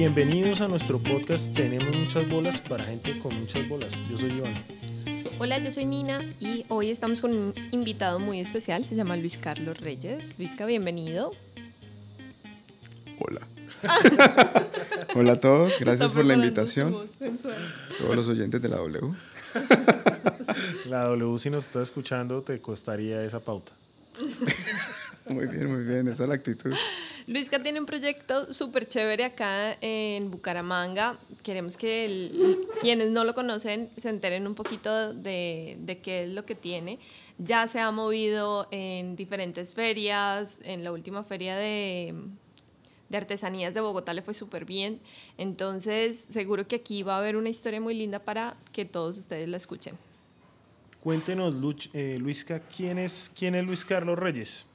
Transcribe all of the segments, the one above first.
Bienvenidos a nuestro podcast Tenemos muchas bolas para gente con muchas bolas. Yo soy Iván. Hola, yo soy Nina y hoy estamos con un invitado muy especial, se llama Luis Carlos Reyes. Luisca, bienvenido. Hola. Hola a todos, gracias por la invitación. Todos los oyentes de la W. La W, si nos está escuchando, te costaría esa pauta. Muy bien, muy bien, esa es la actitud. Luisca tiene un proyecto súper chévere acá en Bucaramanga. Queremos que el- quienes no lo conocen se enteren un poquito de, de qué es lo que tiene. Ya se ha movido en diferentes ferias, en la última feria de, de artesanías de Bogotá le fue súper bien. Entonces, seguro que aquí va a haber una historia muy linda para que todos ustedes la escuchen. Cuéntenos, Luch, eh, Luisca, ¿quién es, ¿quién es Luis Carlos Reyes?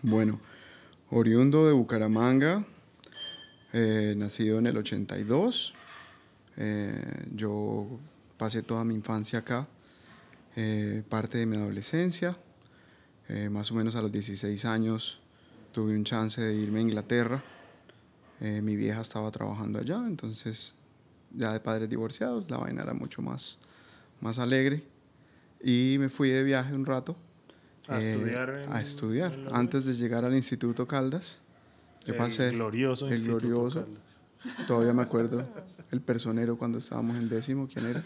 Bueno, oriundo de Bucaramanga, eh, nacido en el 82. Eh, yo pasé toda mi infancia acá, eh, parte de mi adolescencia. Más o menos a los 16 años tuve un chance de irme a Inglaterra. Mi vieja estaba trabajando allá, entonces ya de padres divorciados, la vaina era mucho más, más alegre. Y me fui de viaje un rato. A eh, estudiar en- a estudiar. en. Antes de llegar al Instituto Caldas, yo El pasé. glorioso el Instituto glorioso. Caldas. Todavía me acuerdo el personero cuando estábamos en décimo, ¿quién era?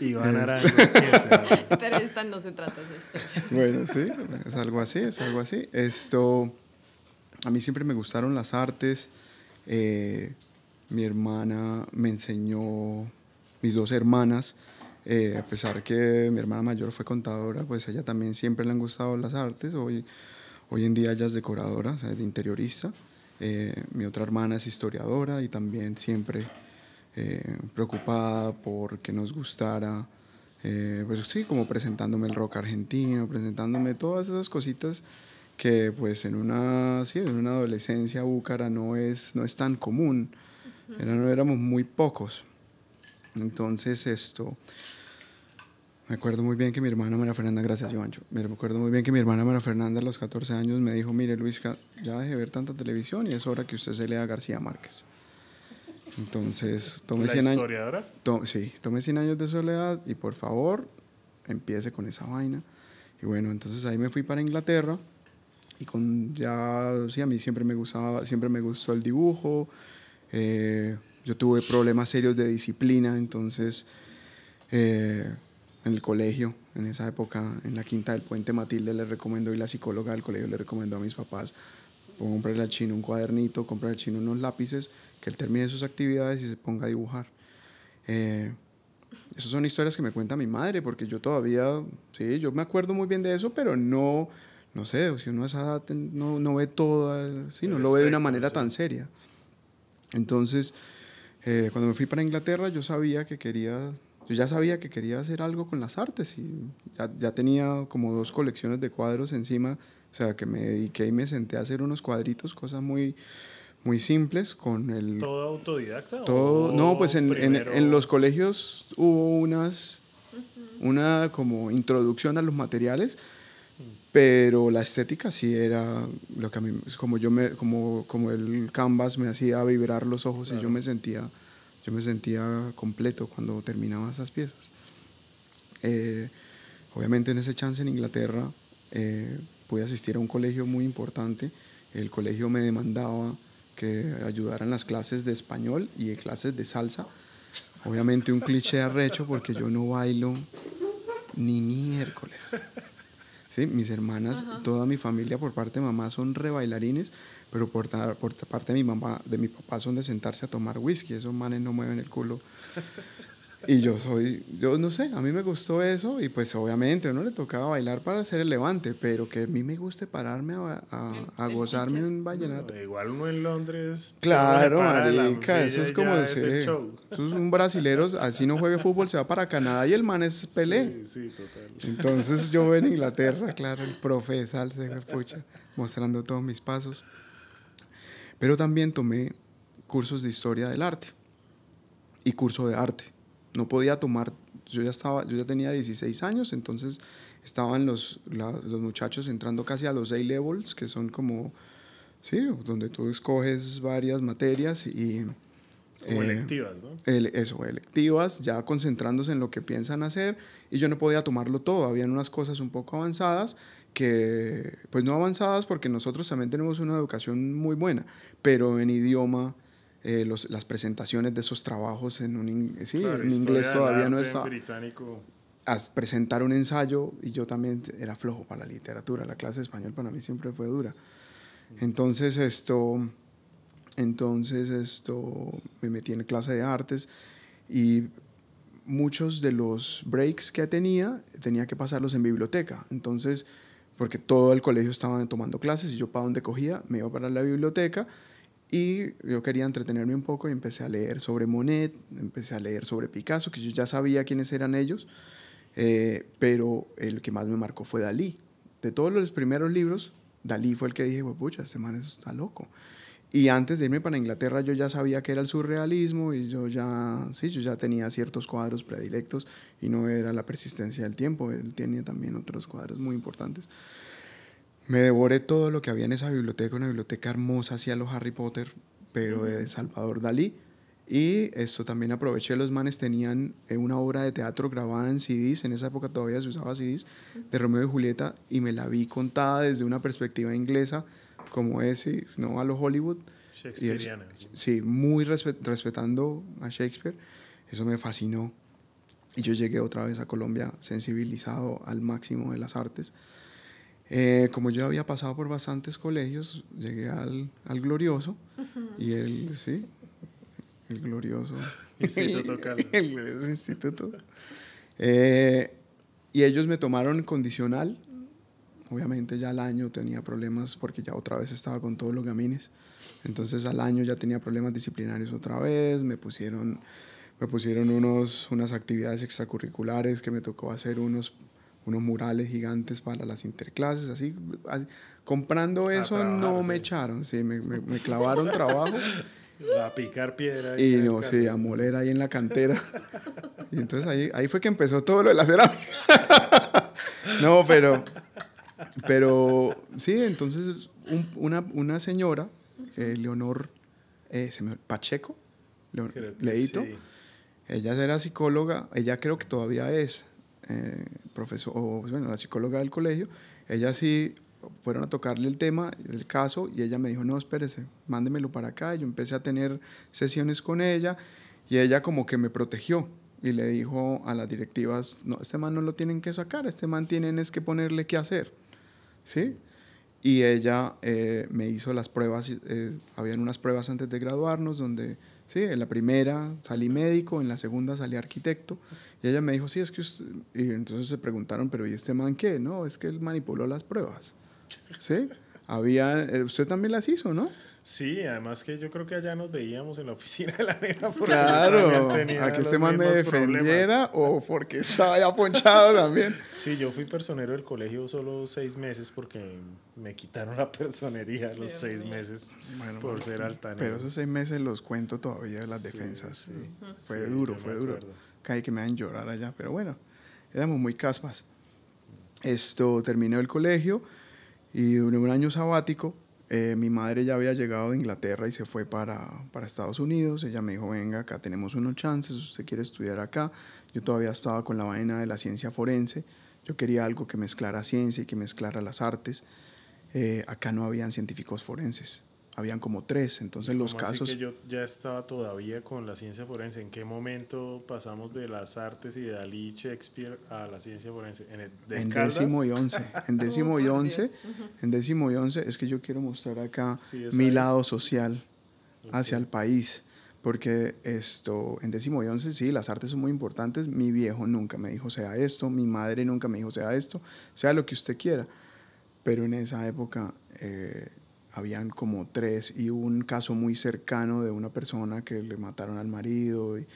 Iván Arango. ¿quién? Pero esta no se trata de esto. Bueno, sí, es algo así, es algo así. Esto, a mí siempre me gustaron las artes. eh, mi hermana me enseñó, mis dos hermanas, eh, a pesar que mi hermana mayor fue contadora, pues a ella también siempre le han gustado las artes. Hoy, hoy en día ella es decoradora, o sea, es interiorista. Eh, mi otra hermana es historiadora y también siempre eh, preocupada por que nos gustara, eh, pues sí, como presentándome el rock argentino, presentándome todas esas cositas que pues en una, sí, en una adolescencia búcara no es, no es tan común, Era- no éramos muy pocos. Entonces esto, me acuerdo muy bien que mi hermana María Fernanda, gracias Joancho, me acuerdo muy bien que mi hermana María Fernanda a los 14 años me dijo, mire Luis, ya deje de ver tanta televisión y es hora que usted se lea a García Márquez. Entonces, tomé ¿La 100 años. To- sí, tomé 100 años de soledad y por favor, empiece con esa vaina. Y bueno, entonces ahí me fui para Inglaterra y con ya, sí, a mí siempre me gustaba, siempre me gustó el dibujo. eh, yo tuve problemas serios de disciplina, entonces eh, en el colegio, en esa época, en la quinta del puente Matilde, le recomendó y la psicóloga del colegio le recomendó a mis papás comprarle al chino un cuadernito, comprarle al chino unos lápices, que él termine sus actividades y se ponga a dibujar. Eh, esas son historias que me cuenta mi madre, porque yo todavía, sí, yo me acuerdo muy bien de eso, pero no, no sé, si uno a esa edad no, no ve todo, sí, no lo ve de una manera sí. tan seria. Entonces, eh, cuando me fui para Inglaterra, yo sabía que quería, yo ya sabía que quería hacer algo con las artes y ya, ya tenía como dos colecciones de cuadros encima, o sea, que me dediqué y me senté a hacer unos cuadritos, cosas muy, muy simples con el... ¿Todo autodidacta? Todo, o no, pues en, en- primero- en los colegios hubo unas, una como introducción a los materiales, pero la estética sí era lo que a mí, como yo me, como, como el canvas me hacía vibrar los ojos y yo me sentía, yo me sentía completo cuando terminaba esas piezas. Eh, obviamente en ese chance en Inglaterra eh, pude asistir a un colegio muy importante. El colegio me demandaba que ayudara en las clases de español y en clases de salsa. Obviamente un cliché arrecho porque yo no bailo ni miércoles. Sí, mis hermanas, toda mi familia por parte de mamá son re bailarines, pero por, por parte de mi mamá, de mi papá son de sentarse a tomar whisky, esos manes no mueven el culo. Y yo soy, yo no sé, a mí me gustó eso y pues obviamente a uno le tocaba bailar para hacer el levante, pero que a mí me guste pararme a, a- a El gozarme un vallenato. No, igual uno en Londres. Claro, se marica, eso es como sí, show. eso es un brasilero, así no juegue fútbol, se va para Canadá y el man es Pelé. Sí, sí, total. Entonces yo en Inglaterra, claro, el profe de salsa, hijo de pucha, mostrando todos mis pasos. Pero también tomé cursos de historia del arte y curso de arte. No podía tomar, yo ya estaba, yo ya tenía 16 años, entonces estaban los, la- los muchachos entrando casi a los A-levels, que son como, sí, donde tú escoges varias materias y Como Eh, electivas, ¿no? eso, electivas, ya concentrándose en lo que piensan hacer y yo no podía tomarlo todo, habían unas cosas un poco avanzadas que, pues no avanzadas porque nosotros también tenemos una educación muy buena, pero en idioma, eh, los- las presentaciones de esos trabajos en, un, in- sí, Claro, en inglés todavía no estaba. británico. A presentar un ensayo y yo también era flojo para la literatura, la clase de español para mí siempre fue dura. Entonces esto, entonces esto, me metí en clase de artes y muchos de los breaks que tenía tenía que pasarlos en biblioteca. Entonces, porque todo el colegio estaba tomando clases y yo para donde cogía me iba para la biblioteca y yo quería entretenerme un poco y empecé a leer sobre Monet, empecé a leer sobre Picasso, que yo ya sabía quiénes eran ellos, eh, pero el que más me marcó fue Dalí. De todos los primeros libros, Dalí fue el que dije, pucha, este man está loco. Y antes de irme para Inglaterra yo ya sabía que era el surrealismo y yo ya, sí, yo ya tenía ciertos cuadros predilectos y no era la persistencia del tiempo, él tenía también otros cuadros muy importantes. Me devoré todo lo que había en esa biblioteca, una biblioteca hermosa hacia los Harry Potter, pero de Salvador Dalí. Y esto también aproveché, los manes tenían eh, una obra de teatro grabada en CDs, en esa época todavía se usaba CDs, de Romeo y Julieta, y me la vi contada desde una perspectiva inglesa, como ese, no a los Hollywood. Y es- Shakespeareana. sí. muy respe- respetando a Shakespeare. Eso me fascinó. Y yo llegué otra vez a Colombia sensibilizado al máximo de las artes. Eh, como yo había pasado por bastantes colegios, llegué al, al Glorioso. Y el, sí, el Glorioso. Instituto Caldas. el Glorioso Instituto. Eh, y ellos me tomaron condicional. Obviamente ya al año tenía problemas porque ya otra vez estaba con todos los gamines. Entonces al año ya tenía problemas disciplinarios otra vez. Me pusieron, me pusieron unos, unas actividades extracurriculares que me tocó hacer unos, unos murales gigantes para las interclases. Así, así. comprando eso trabajar, no me echaron. Sí, me, me, me clavaron trabajo. A picar piedra. Y en no, sí, a moler ahí en la cantera. Y entonces ahí, ahí fue que empezó todo lo de la cerámica. No, pero, pero sí, entonces un- una, una señora, eh, Leonor eh, Pacheco, Leo- Creo que Leito, sí. ella era psicóloga, ella creo que todavía es eh, profesor, o bueno, la psicóloga del colegio. Ella sí fueron a tocarle el tema, el caso, y ella me dijo, no, espérese, mándemelo para acá. Y yo empecé a tener sesiones con ella y ella como que me protegió y le dijo a las directivas, no, este man no lo tienen que sacar, este man tienen es que ponerle qué hacer. ¿Sí? Y ella eh, me hizo las pruebas, eh, habían unas pruebas antes de graduarnos donde, sí, en la primera salí médico, en la segunda salí arquitecto, y ella me dijo, sí, es que usted, y entonces se preguntaron, pero ¿y este man qué? No, es que él manipuló las pruebas, ¿sí? Había, eh, usted también las hizo, ¿no? Sí, además que yo creo que allá nos veíamos en la oficina de la nena. porque Claro, a que este man me mismos problemas. defendiera o porque estaba ya ponchado también. Sí, yo fui personero del colegio solo seis meses porque me quitaron la personería los seis meses Bueno, por ser altanero. Pero esos seis meses los cuento todavía las Sí, defensas. sí. sí. Fue Sí, duro, fue duro. Caí que me hagan llorar allá, pero bueno, éramos muy caspas. Esto, terminé el colegio y durante un año sabático. Eh, mi madre ya había llegado de Inglaterra y se fue para, para Estados Unidos. Ella me dijo, venga, acá tenemos unos chances, usted quiere estudiar acá. Yo todavía estaba con la vaina de la ciencia forense. Yo quería algo que mezclara ciencia y que mezclara las artes. Eh, acá no habían científicos forenses, habían como tres, entonces los ¿Cómo así casos... que yo ya estaba todavía con la ciencia forense. ¿En qué momento pasamos de las artes y de Dalí Shakespeare a la ciencia forense? En, el, de En décimo y once, en décimo y once, en décimo y once, es que yo quiero mostrar acá Sí, mi es. lado social hacia el país, porque esto, en décimo y once, sí, las artes son muy importantes, mi viejo nunca me dijo sea esto, mi madre nunca me dijo sea esto, sea lo que usted quiera, pero en esa época eh, habían como tres y hubo un caso muy cercano de una persona que le mataron al marido y,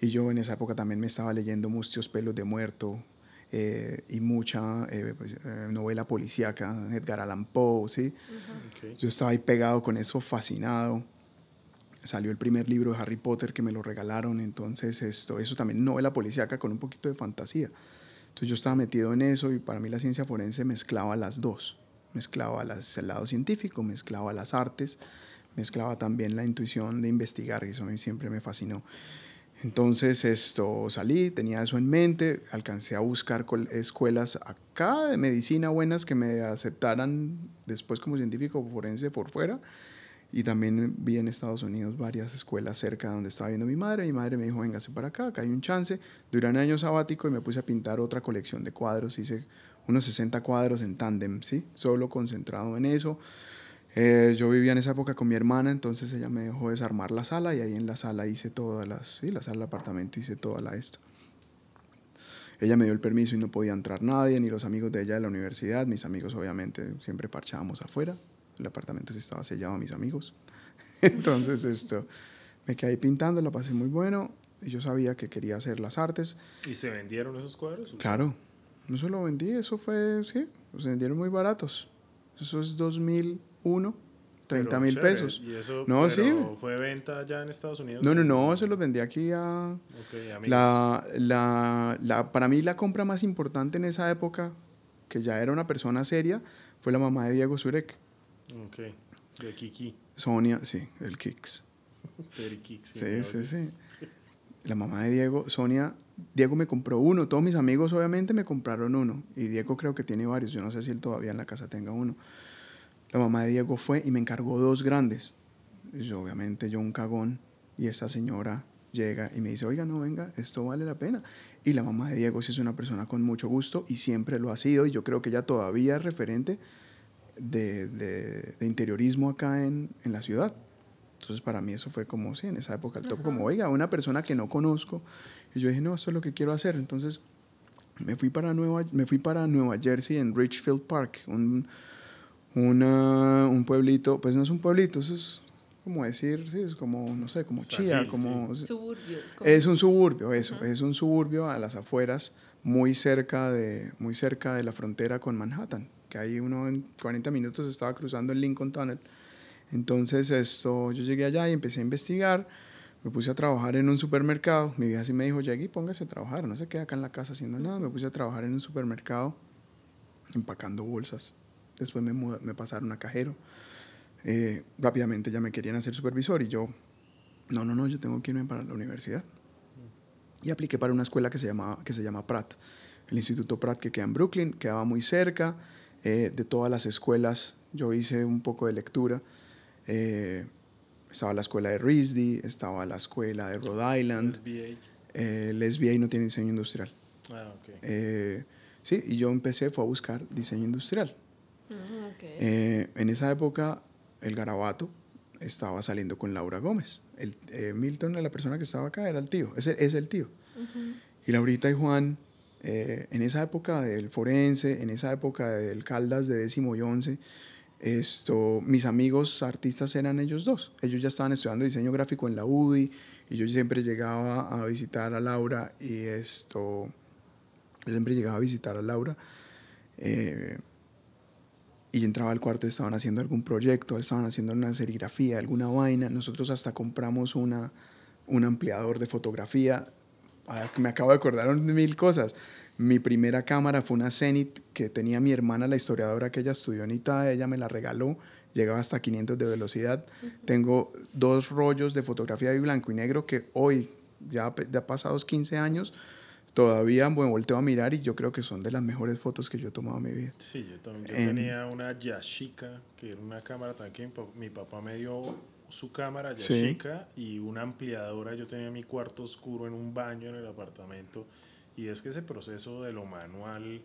y yo en esa época también me estaba leyendo Mustios pelos de muerto eh, y mucha eh, pues, eh, novela policíaca, Edgar Allan Poe, ¿sí? Yo estaba ahí pegado con eso, fascinado. Salió el primer libro de Harry Potter que me lo regalaron, entonces esto, eso también novela policíaca con un poquito de fantasía. Entonces yo estaba metido en eso y para mí la ciencia forense mezclaba las dos. Mezclaba el lado científico, mezclaba las artes, mezclaba también la intuición de investigar, y eso a mí siempre me fascinó. Entonces esto salí, tenía eso en mente, alcancé a buscar escuelas acá de medicina buenas que me aceptaran después como científico forense por fuera. Y también vi en Estados Unidos varias escuelas cerca de donde estaba viendo mi madre. Mi madre me dijo, véngase para acá, acá hay un chance. Duré un año sabático y me puse a pintar otra colección de cuadros. Hice unos 60 cuadros en tándem, ¿sí? Solo concentrado en eso. Eh, yo vivía en esa época con mi hermana, entonces ella me dejó desarmar la sala y ahí en la sala hice todas las, sí, la sala del apartamento hice toda la esta. Ella me dio el permiso y no podía entrar nadie, ni los amigos de ella de la universidad. Mis amigos obviamente siempre parchábamos afuera. El apartamento sí estaba sellado a mis amigos. entonces esto, me quedé pintando, la pasé muy bueno. Y yo sabía que quería hacer las artes. ¿Y se vendieron esos cuadros? Claro, no se lo vendí, eso fue, sí, se vendieron muy baratos. Eso es 2001, 30 mil pesos. ¿Y eso no, sí. fue venta ya en Estados Unidos? No, no, no, se los vendí aquí a... la, la, la, para mí la compra más importante en esa época, que ya era una persona seria, fue la mamá de Diego Zurek. Ok, de Kiki. Sonia, sí, el Kix. Kix. Sí, sí, sí. La mamá de Diego, Sonia, Diego me compró uno, todos mis amigos obviamente me compraron uno y Diego creo que tiene varios, yo no sé si él todavía en la casa tenga uno. La mamá de Diego fue y me encargó dos grandes. Y yo, obviamente yo un cagón y esa señora llega y me dice, oiga, no, venga, esto vale la pena. Y la mamá de Diego sí es una persona con mucho gusto y siempre lo ha sido y yo creo que ella todavía es referente de, de, interiorismo acá en, en, la ciudad. Entonces para mí eso fue como, sí, en esa época el top, como, oiga, una persona que no conozco y yo dije, no, esto es lo que quiero hacer. Entonces me fui para Nueva, me fui para Nueva Jersey en Richfield Park, un, una, un pueblito, pues no es un pueblito, eso es como decir, sí, es como, no sé, como Chía, como... Es un suburbio, eso, es un suburbio a las afueras, muy cerca, de, muy cerca de la frontera con Manhattan, que ahí uno en 40 minutos estaba cruzando el Lincoln Tunnel. Entonces esto, yo llegué allá y empecé a investigar me puse a trabajar en un supermercado. Mi vieja sí me dijo, Jackie, póngase a trabajar, no se quede acá en la casa haciendo nada. Me puse a trabajar en un supermercado empacando bolsas. Después me, me pasaron a cajero. Eh, rápidamente ya me querían hacer supervisor y yo, no, no, no, yo tengo que irme para la universidad. Y apliqué para una escuela que se, llama, que se llama Pratt, el Instituto Pratt que queda en Brooklyn, quedaba muy cerca eh, de todas las escuelas. Yo hice un poco de lectura. Eh, estaba la escuela de RISD, estaba la escuela de Rhode Island. SBA. Eh, el SBA no tiene diseño industrial. Ah, ok. Eh, sí, y yo empecé, fue a buscar diseño industrial. Mm, okay. eh, en esa época, el garabato estaba saliendo con Laura Gómez. El, eh, Milton, la persona que estaba acá, era el tío, es el, es el tío. Uh -huh. Y Laurita y Juan, eh, en esa época del forense, en esa época del Caldas de décimo y once, esto, mis amigos artistas eran ellos dos. Ellos ya estaban estudiando diseño gráfico en la UDI y yo siempre llegaba a visitar a Laura y esto, yo siempre llegaba a visitar a Laura eh, y entraba al cuarto estaban haciendo algún proyecto, estaban haciendo una serigrafía, alguna vaina. Nosotros hasta compramos una, un ampliador de fotografía. Ah, me acabo de acordar de mil cosas. Mi primera cámara fue una Zenith que tenía mi hermana, la historiadora que ella estudió en Italia, ella me la regaló, llegaba hasta 500 de velocidad. Uh -huh. Tengo dos rollos de fotografía de blanco y negro que hoy, ya, ya pasados 15 años, todavía me volteo a mirar y yo creo que son de las mejores fotos que yo he tomado en mi vida. Sí, yo también. Yo en, tenía una Yashica, que era una cámara también que mi papá me dio su cámara Yashica sí. y una ampliadora. Yo tenía mi cuarto oscuro en un baño en el apartamento y es que ese proceso de lo manual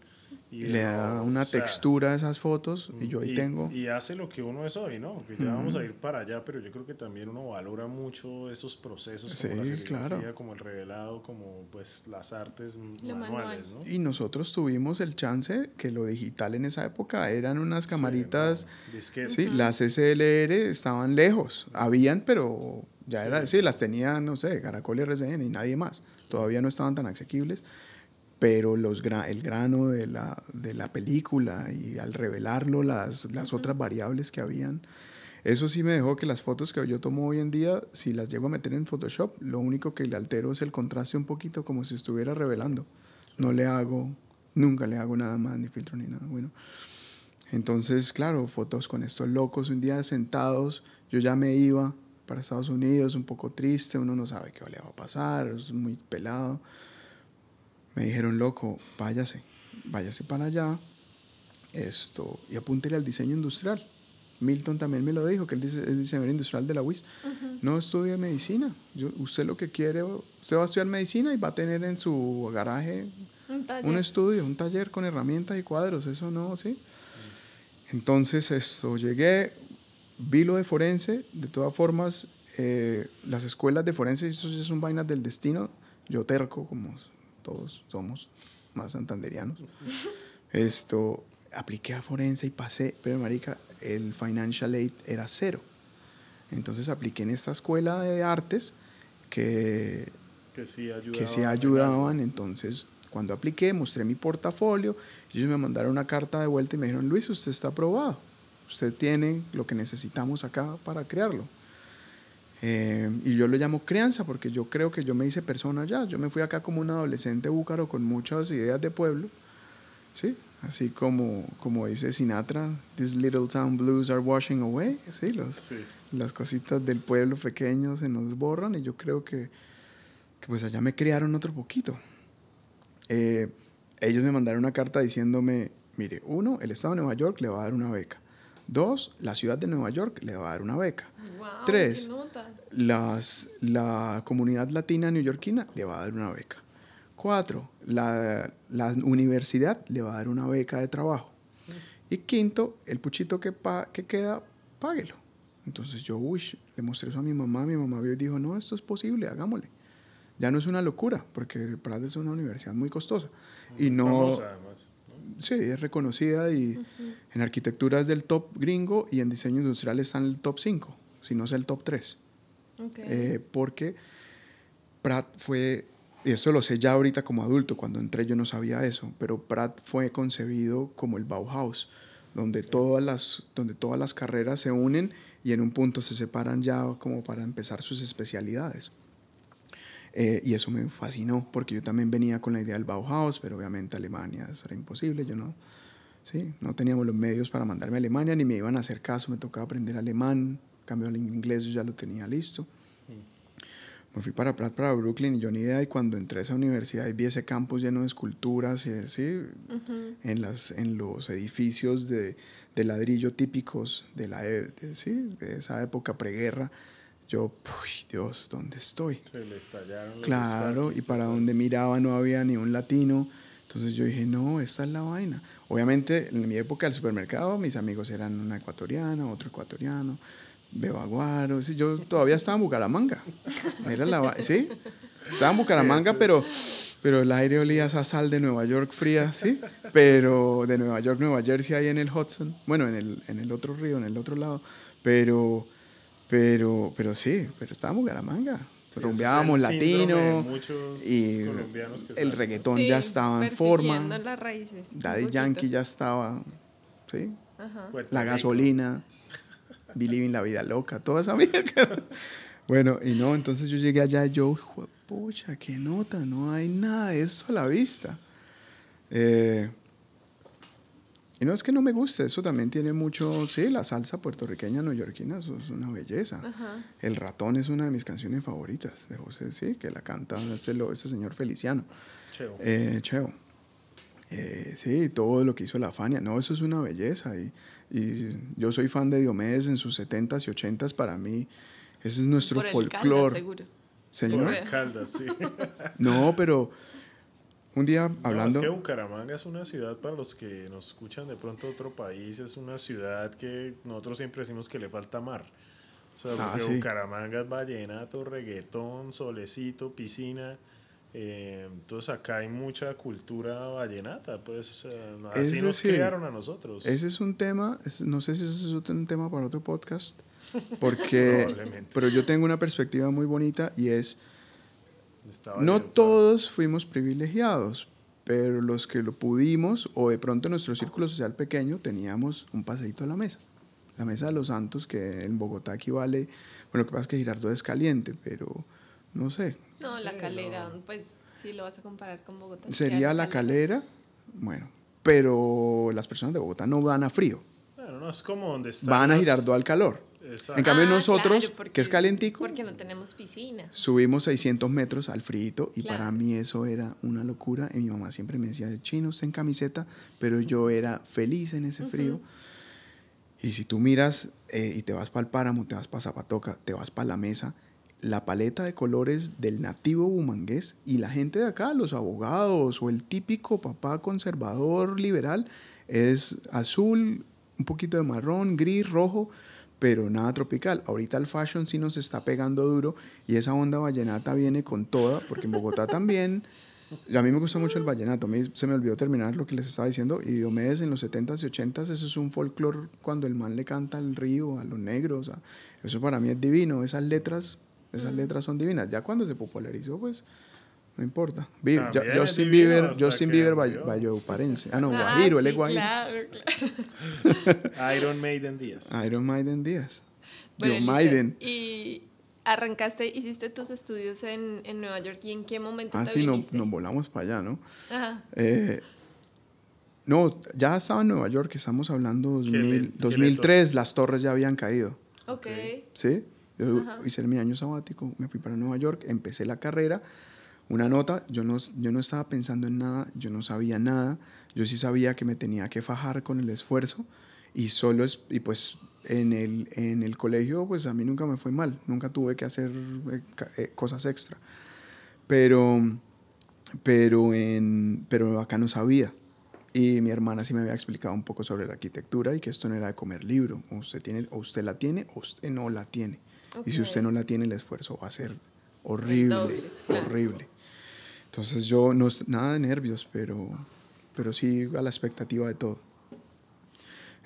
y le da una o sea, textura a esas fotos y yo ahí y, tengo y hace lo que uno es hoy no que ya uh -huh. vamos a ir para allá pero yo creo que también uno valora mucho esos procesos como sí, la claro. como el revelado como pues las artes lo manuales manual. ¿no? y nosotros tuvimos el chance que lo digital en esa época eran unas camaritas sí, no, sí uh -huh. las SLR estaban lejos habían pero ya sí. era sí las tenían no sé Caracol y RCN y nadie más todavía no estaban tan asequibles, pero los gra el grano de la, de la película y al revelarlo las, las otras variables que habían, eso sí me dejó que las fotos que yo tomo hoy en día, si las llego a meter en Photoshop, lo único que le altero es el contraste un poquito como si estuviera revelando. No le hago, nunca le hago nada más, ni filtro ni nada. Bueno, entonces, claro, fotos con estos locos un día sentados, yo ya me iba para Estados Unidos, un poco triste, uno no sabe qué le va a pasar, es muy pelado. Me dijeron, loco, váyase, váyase para allá esto, y apúntele al diseño industrial. Milton también me lo dijo, que él es diseñador industrial de la UIS. No estudie medicina. Yo, usted lo que quiere, usted va a estudiar medicina y va a tener en su garaje un, estudio, un taller con herramientas y cuadros. Eso no, ¿sí? Entonces, esto, llegué, vi lo de forense. De todas formas, eh, las escuelas de forense, eso son vainas del destino. Yo terco, como todos somos, más santanderianos. Esto, apliqué a forense y pasé, pero marica, el financial aid era cero. Entonces apliqué en esta escuela de artes que, que sí ayudaban. Que sí ayudaban. Entonces, cuando apliqué, mostré mi portafolio, ellos me mandaron una carta de vuelta y me dijeron, Luis, usted está aprobado. Usted tiene lo que necesitamos acá para crearlo. Eh, y yo lo llamo crianza porque yo creo que yo me hice persona ya. Yo me fui acá como un adolescente búcaro con muchas ideas de pueblo. ¿sí? Así como, como dice Sinatra, these little town blues are washing away. Sí, los, las cositas del pueblo pequeño se nos borran y yo creo que, que pues allá me criaron otro poquito. Eh, ellos me mandaron una carta diciéndome, mire, uno, el Estado de Nueva York le va a dar una beca. Dos, la ciudad de Nueva York le va a dar una beca. Tres, las, la comunidad latina neoyorquina le va a dar una beca. Cuatro, la, la, universidad le va a dar una beca de trabajo. Y quinto, el puchito que, pa, que queda, páguelo. Entonces yo, uy, le mostré eso a mi mamá. Mi mamá vio y dijo, no, esto es posible, hagámosle. Ya no es una locura, porque Pratt es una universidad muy costosa. y no... Sí, es reconocida y en arquitectura es del top gringo y en diseño industrial está en el top 5, si no es el top 3. Eh, porque Pratt fue y eso lo sé ya ahorita como adulto, cuando entré yo no sabía eso, pero Pratt fue concebido como el Bauhaus, donde todas las, donde todas las carreras se unen y en un punto se separan ya como para empezar sus especialidades. Eh, y eso me fascinó, porque yo también venía con la idea del Bauhaus, pero obviamente Alemania eso era imposible, yo no, ¿sí? no teníamos los medios para mandarme a Alemania, ni me iban a hacer caso, me tocaba aprender alemán, cambio al inglés yo ya lo tenía listo me fui para Pratt, para Brooklyn, y yo ni idea, y cuando entré a esa universidad y vi ese campus lleno de esculturas, y así, en, las, en los edificios de, de ladrillo típicos de, la, e, sí, de esa época preguerra, yo, uy, Dios, ¿dónde estoy? Se le estallaron Claro, y para donde miraba no había ni un latino. Entonces yo dije, no, esta es la vaina. Obviamente, en mi época del supermercado, mis amigos eran una ecuatoriana, otro ecuatoriano, Bebaguaro, yo todavía estaba en Bucaramanga. Era la, sí, estaba en Bucaramanga, pero, pero el aire olía a sal de Nueva York fría, sí, pero de Nueva York, Nueva Jersey, ahí en el Hudson, bueno, en el, en el otro río, en el otro lado, pero, pero, pero sí, pero estaba en Bucaramanga. rumbeábamos latino y el reggaetón ya estaba en forma. Las raíces, Daddy Yankee ya estaba, sí, la gasolina. Believing la vida loca, toda esa mierda. Bueno, y no, entonces yo llegué allá y yo, pucha, qué nota, no hay nada de eso a la vista. Eh, y no es que no me guste, eso también tiene mucho, sí, la salsa puertorriqueña neoyorquina, eso es una belleza. El ratón es una de mis canciones favoritas de José, sí, que la canta ese, ese señor Feliciano. Cheo. Eh, Cheo. Eh, sí, todo lo que hizo la Fania, no, eso es una belleza. Y, y yo soy fan de Diomedes en sus 70s y 80s, para mí ese es nuestro folclore. Señor. sí. no, pero un día hablando... es que Bucaramanga es una ciudad, para los que nos escuchan de pronto otro país, es una ciudad que nosotros siempre decimos que le falta mar. O sea, ah, porque Bucaramanga es vallenato, reggaetón, solecito, piscina. Eh, entonces acá hay mucha cultura vallenata, pues así nos criaron a nosotros. Ese es un tema, no sé si ese es un tema para otro podcast, porque, pero yo tengo una perspectiva muy bonita y es, no todos fuimos privilegiados, pero los que lo pudimos, o de pronto en nuestro círculo social pequeño, teníamos un paseíto a la mesa. La mesa de los santos, que en Bogotá equivale, bueno, lo que pasa es que Girardot es caliente, pero no sé. No, la calera, pues si lo vas a comparar con Bogotá. Sería la calera, bueno, pero las personas de Bogotá no van a frío. Bueno, no es como donde están. Van a Girardot al calor. En cambio Ah, nosotros, claro, porque- que es calentico, Porque no tenemos piscina. subimos 600 metros al frío y Claro. para mí eso era una locura. Y mi mamá siempre me decía, chino, usted en camiseta, pero yo era feliz en ese frío. Y si tú miras eh, y te vas para el páramo, te vas para Zapatoca, te vas para la mesa, la paleta de colores del nativo bumangués y la gente de acá, los abogados o el típico papá conservador liberal, es azul, un poquito de marrón, gris, rojo, pero nada tropical. Ahorita el fashion sí nos está pegando duro y esa onda vallenata viene con toda, porque en Bogotá también a mí me gusta mucho el vallenato. A mí se me olvidó terminar lo que les estaba diciendo. Y Diomedes en los 70s y 80s, eso es un folclore cuando el man le canta al río, a los negros. eso para mí es divino. Esas letras, esas letras son divinas. Ya cuando se popularizó, pues no importa. Vi- ya- También es Justin divino Bieber, hasta Justin que Bieber murió. valleparense. Ah, no, Ah, Guajiro, él sí, es Guajiro. Claro, claro. Iron Maiden Díaz. Iron Maiden Díaz. Bueno. Maiden. Y arrancaste, hiciste tus estudios en, en Nueva York y en qué momento Ah, te sí, no- viniste? nos volamos para allá, ¿no? Ajá. Eh, no, ya estaba en Nueva York, estamos hablando ¿Qué le- 2000, qué le 2003, las torres ya habían caído. Ok. ¿Sí? Yo Ajá. hice mi año sabático, me fui para Nueva York, empecé la carrera. Una nota, yo no, yo no estaba pensando en nada, yo no sabía nada, yo sí sabía que me tenía que fajar con el esfuerzo y solo es, y pues en el, en el colegio pues a mí nunca me fue mal, nunca tuve que hacer eh, eh, cosas extra. Pero, pero, en, pero acá no sabía. Y mi hermana sí me había explicado un poco sobre la arquitectura y que esto no era de comer libro. O usted, tiene, o usted la tiene o usted no la tiene. Y si usted no la tiene, el esfuerzo va a ser horrible, doble, claro. horrible. Entonces yo, no, nada de nervios, pero, pero sí a la expectativa de todo.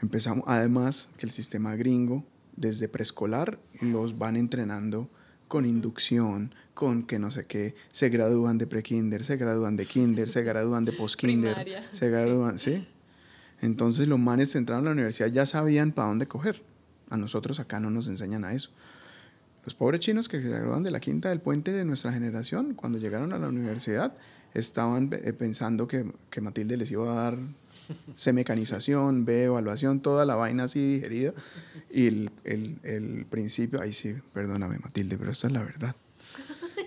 Empezamos, además que el sistema gringo, desde preescolar, los van entrenando con inducción, con que no sé qué, se gradúan de prekinder, se gradúan de kinder, se gradúan de postkinder, se gradúan, ¿sí? Entonces los manes entraron a la universidad ya sabían para dónde coger. A nosotros acá no nos enseñan a eso. Los pobres chinos que se graduaban de la quinta del puente de nuestra generación, cuando llegaron a la universidad, estaban eh, pensando que, que Matilde les iba a dar C mecanización, B evaluación, toda la vaina así digerida. Y el, el, el principio, ahí sí, perdóname Matilde, pero esta es la verdad.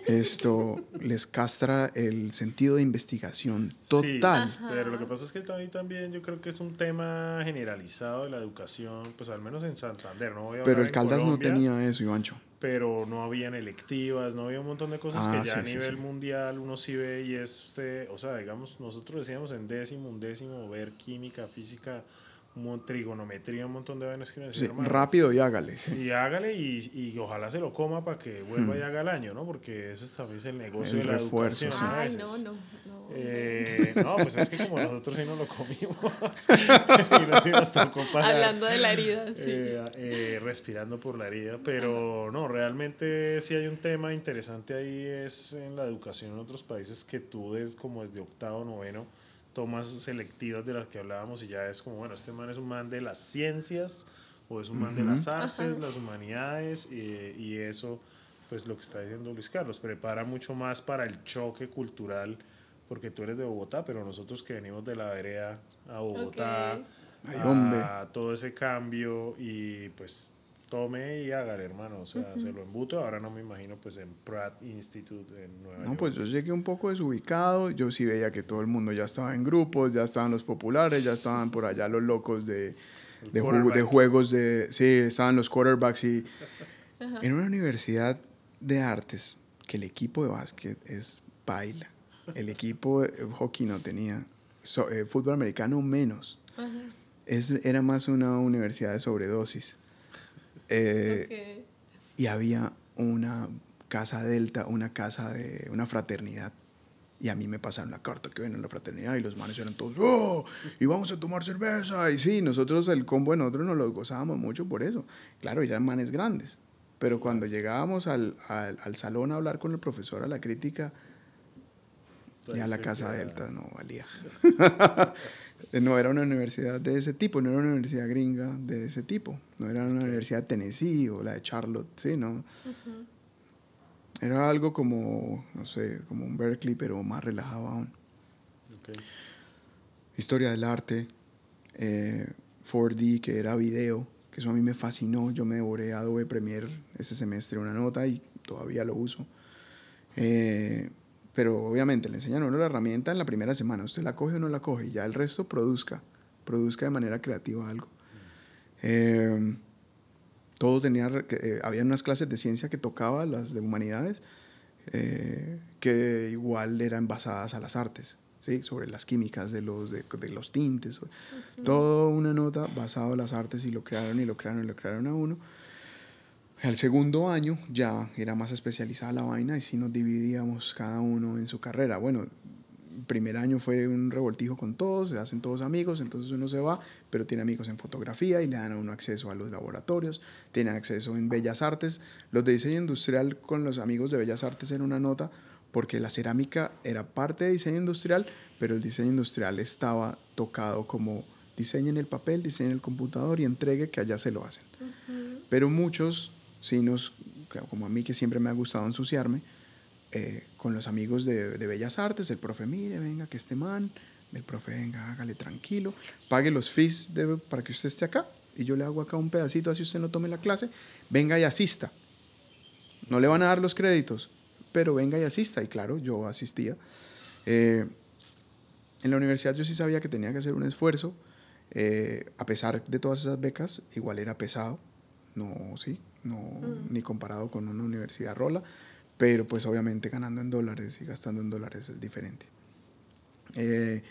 Esto les castra el sentido de investigación total. Sí, pero lo que pasa es que también, también yo creo que es un tema generalizado de la educación, pues al menos en Santander. No voy a Pero el Caldas no Colombia, tenía eso, Ivancho. Pero no habían electivas, no había un montón de cosas Ah, que ya a sí, nivel sí. mundial uno sí ve y es usted, o sea, digamos, nosotros decíamos en décimo, un décimo, ver química, física, trigonometría, un montón de vainas que me Sí, decían, "Hermano, rápido y hágale. sí. Y hágale y, y ojalá se lo coma para que vuelva y haga el año, ¿no? Porque eso es también el negocio Hmm. El de la refuerzo, educación. sí. a Ay, veces. no, no, no. Eh, no, pues es que como nosotros sí no lo comimos y nos, sí nos tocó pagar. Hablando de la herida, sí. eh, eh, respirando por la herida, pero no, realmente sí hay un tema interesante ahí, es en la educación en otros países que tú des como desde octavo, noveno, tomas selectivas de las que hablábamos y ya es como, bueno, este man es un man de las ciencias o es un man de las artes, las humanidades y, y eso, pues lo que está diciendo Luis Carlos, prepara mucho más para el choque cultural porque tú eres de Bogotá, pero nosotros que venimos de la vereda a Bogotá, Ok. Ay, a hombre. todo ese cambio y pues tome y hágale, hermano, o sea, se lo embuto, ahora no me imagino pues en Pratt Institute en Nueva No, York. pues yo llegué un poco desubicado. Yo sí veía que todo el mundo ya estaba en grupos, ya estaban los populares, ya estaban por allá los locos de, de, ju- quarterback. de juegos de. Sí, estaban los quarterbacks y. En una universidad de artes, que el equipo de básquet es baila. El equipo de hockey no tenía. so- eh, fútbol americano menos. Es, era más una universidad de sobredosis. Eh, y había una casa delta, una casa de una fraternidad. Y a mí me pasaron la carta que ven en la fraternidad y los manes eran todos, ¡oh! Y vamos a tomar cerveza. Y sí, nosotros, el combo de nosotros nos lo gozábamos mucho por eso. Claro, eran manes grandes. Pero cuando llegábamos al, al, al salón a hablar con el profesor, a la crítica, ya la casa delta no valía. no era una universidad de ese tipo, no era una universidad gringa de ese tipo. No era una universidad de Tennessee o la de Charlotte, sí, no. Era algo como, no sé, como un Berkeley, pero más relajado aún. Ok. Historia del arte, eh, 4D, que era video, que eso a mí me fascinó. Yo me devoré Adobe Premiere ese semestre una nota y todavía lo uso. Eh, pero obviamente le enseñan a uno la herramienta en la primera semana. Usted la coge o no la coge y ya el resto produzca. Produzca de manera creativa algo. Eh, todo tenía, eh, había unas clases de ciencia que tocaba, las de humanidades, eh, que igual eran basadas a las artes, ¿sí? sobre las químicas de los, de, los tintes. Todo una nota basada en las artes y lo crearon y lo crearon y lo crearon a uno. El segundo año ya era más especializada la vaina y sí nos dividíamos cada uno en su carrera. Bueno, primer año fue un revoltijo con todos, se hacen todos amigos, entonces uno se va, pero tiene amigos en fotografía y le dan a uno acceso a los laboratorios, tiene acceso en bellas artes. Los de diseño industrial con los amigos de bellas artes era una nota porque la cerámica era parte de diseño industrial, pero el diseño industrial estaba tocado como diseño en el papel, diseño en el computador y entregue que allá se lo hacen. Pero muchos, sí nos, como a mí que siempre me ha gustado ensuciarme, eh, con los amigos de, de, Bellas Artes, el profe, mire, venga, que este man, el profe, venga, hágale tranquilo, pague los fees de, para que usted esté acá, y yo le hago acá un pedacito, así usted no tome la clase, venga y asista. No le van a dar los créditos, pero venga y asista, y claro, yo asistía. Eh, en la universidad yo sí sabía que tenía que hacer un esfuerzo, eh, a pesar de todas esas becas, igual era pesado, no, sí, no, mm. ni comparado con una universidad rola, pero pues obviamente ganando en dólares y gastando en dólares es diferente. Eh,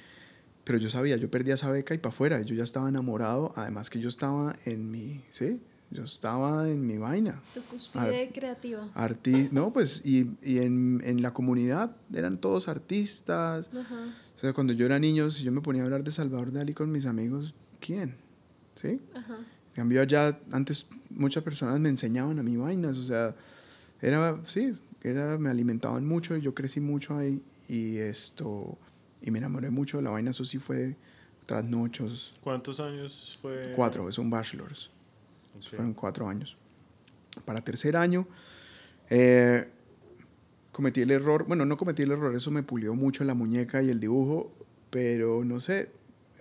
pero yo sabía, yo perdía esa beca y para afuera, yo ya estaba enamorado, además que yo estaba en mi, ¿sí? Yo estaba en mi vaina. Tu cúspide creativa. no, pues, y, y en, en, la comunidad eran todos artistas. O sea, cuando yo era niño, si yo me ponía a hablar de Salvador Dalí con mis amigos, ¿quién? ¿Sí? Ajá. En cambio, allá antes muchas personas me enseñaban a mí vainas, o sea, era, sí, era, me alimentaban mucho, yo crecí mucho ahí y esto, y me enamoré mucho de la vaina, eso sí fue trasnochos. ¿Cuántos años fue? Cuatro, es un bachelor's. Fueron cuatro años. Para tercer año, eh, cometí el error, bueno, no cometí el error, eso me pulió mucho la muñeca y el dibujo, pero no sé,